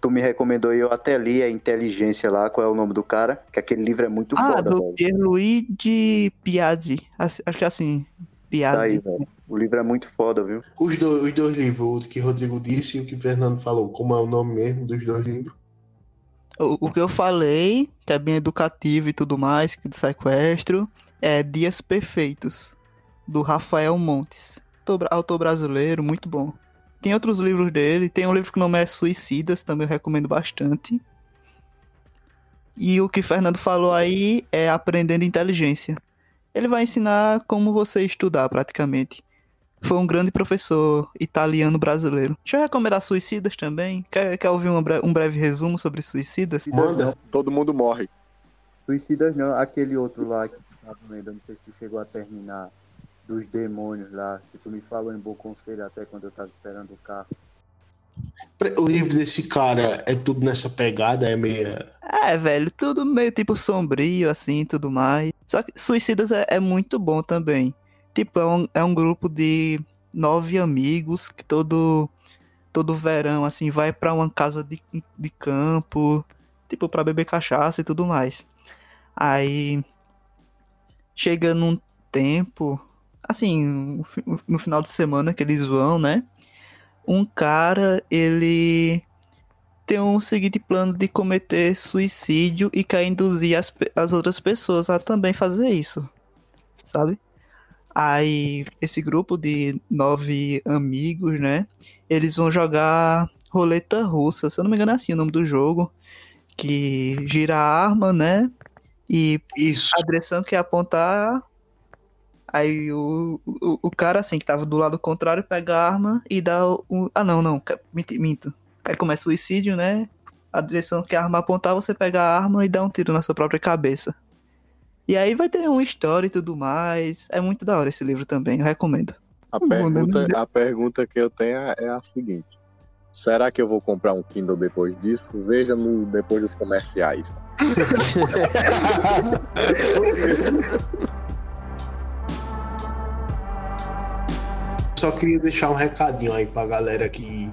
tu me recomendou e eu até li a Inteligência lá, qual é o nome do cara? Que aquele livro é muito ah, foda, do velho. Pierluigi Piazzi. Acho que é assim, Tá aí, Piazzi. velho. O livro é muito foda, viu? Os dois, os dois livros, o que Rodrigo disse e o que Fernando falou, como é o nome mesmo dos dois livros? O, o que eu falei, que é bem educativo e tudo mais, que do sequestro, é Dias Perfeitos, do Rafael Montes. Autor- brasileiro, muito bom. Tem outros livros dele, tem um livro que o nome é Suicidas, também eu recomendo bastante. E o que Fernando falou aí é Aprendendo Inteligência. Ele vai ensinar como você estudar, praticamente. Foi um grande professor italiano brasileiro. Deixa eu recomendar Suicidas também. Quer, quer ouvir bre- um breve resumo sobre Suicidas? Manda. Todo mundo morre. Suicidas não, aquele outro lá que tu tava lendo, eu não sei se tu chegou a terminar, dos demônios lá, que tu me falou em bom conselho até quando eu tava esperando o carro. O livro desse cara é tudo nessa pegada, é meia. É, velho, tudo meio tipo sombrio, assim, tudo mais. Só que Suicidas é, é muito bom também. Tipo, é um, é um grupo de nove amigos que todo, todo verão, assim, vai pra uma casa de, de campo, tipo, pra beber cachaça e tudo mais. Aí, chega num tempo, assim, no fi- no final de semana que eles vão, né? Um cara, ele tem um seguinte plano de cometer suicídio e quer induzir as, as outras pessoas a também fazer isso, sabe? Aí, esse grupo de nove amigos, né? Eles vão jogar roleta russa, se eu não me engano é assim o nome do jogo, que gira a arma, né? E Isso. a direção que apontar. Aí o, o, o cara, assim, que tava do lado contrário, pega a arma e dá o. Ah, não, não. Minto. minto. Aí começa o suicídio, né? A direção que a arma apontar, você pega a arma e dá um tiro na sua própria cabeça. E aí vai ter uma história e tudo mais. É muito da hora esse livro também, eu recomendo. A né? pergunta, a pergunta que eu tenho é a seguinte: será que eu vou comprar um Kindle depois disso? Veja no depois dos comerciais. Só queria deixar um recadinho aí pra galera que.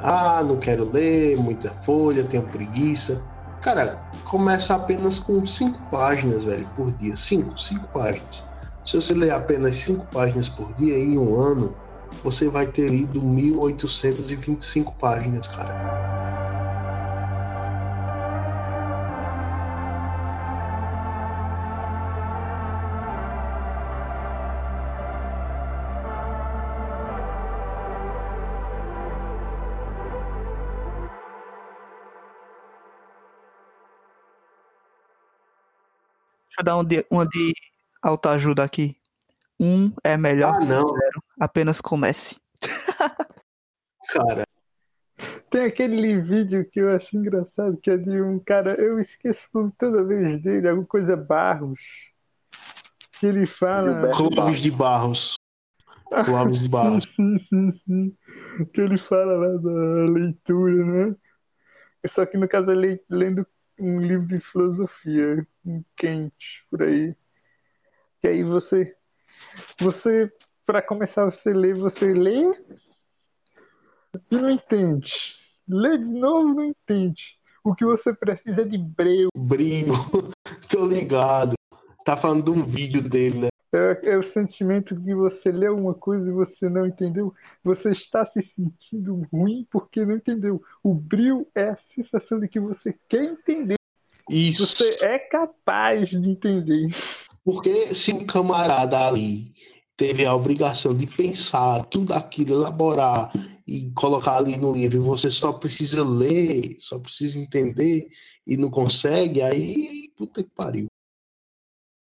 Ah, não quero ler, muita folha, tenho preguiça. Cara, começa apenas com cinco páginas, velho, por dia. Cinco, cinco páginas. Se você ler apenas cinco páginas por dia, em um ano, você vai ter lido 1825 páginas, cara. Eu dar um de, uma de autoajuda aqui. Um é melhor Ah, que não. zero. Apenas comece. Cara, Tem aquele vídeo que eu acho engraçado, que é de um cara, eu esqueço o nome toda vez dele, alguma coisa Barros. Que ele fala. Clóvis de Barros. Clóvis de Barros. Sim, sim, sim, sim. Que ele fala lá da leitura, né? Só que no caso é le- lendo um livro de filosofia, quente, por aí. Que aí você, você, para começar você lê, você lê e não entende. Lê de novo, não entende. O que você precisa é de breu. Brilho. Tô ligado. Tá falando de um vídeo dele, né? É, é o sentimento de você ler uma coisa e você não entendeu. Você está se sentindo ruim porque não entendeu. O brilho é a sensação de que você quer entender. Isso. Você é capaz de entender. Porque se um camarada ali teve a obrigação de pensar tudo aquilo, elaborar e colocar ali no livro, e você só precisa ler, só precisa entender e não consegue, aí puta que pariu.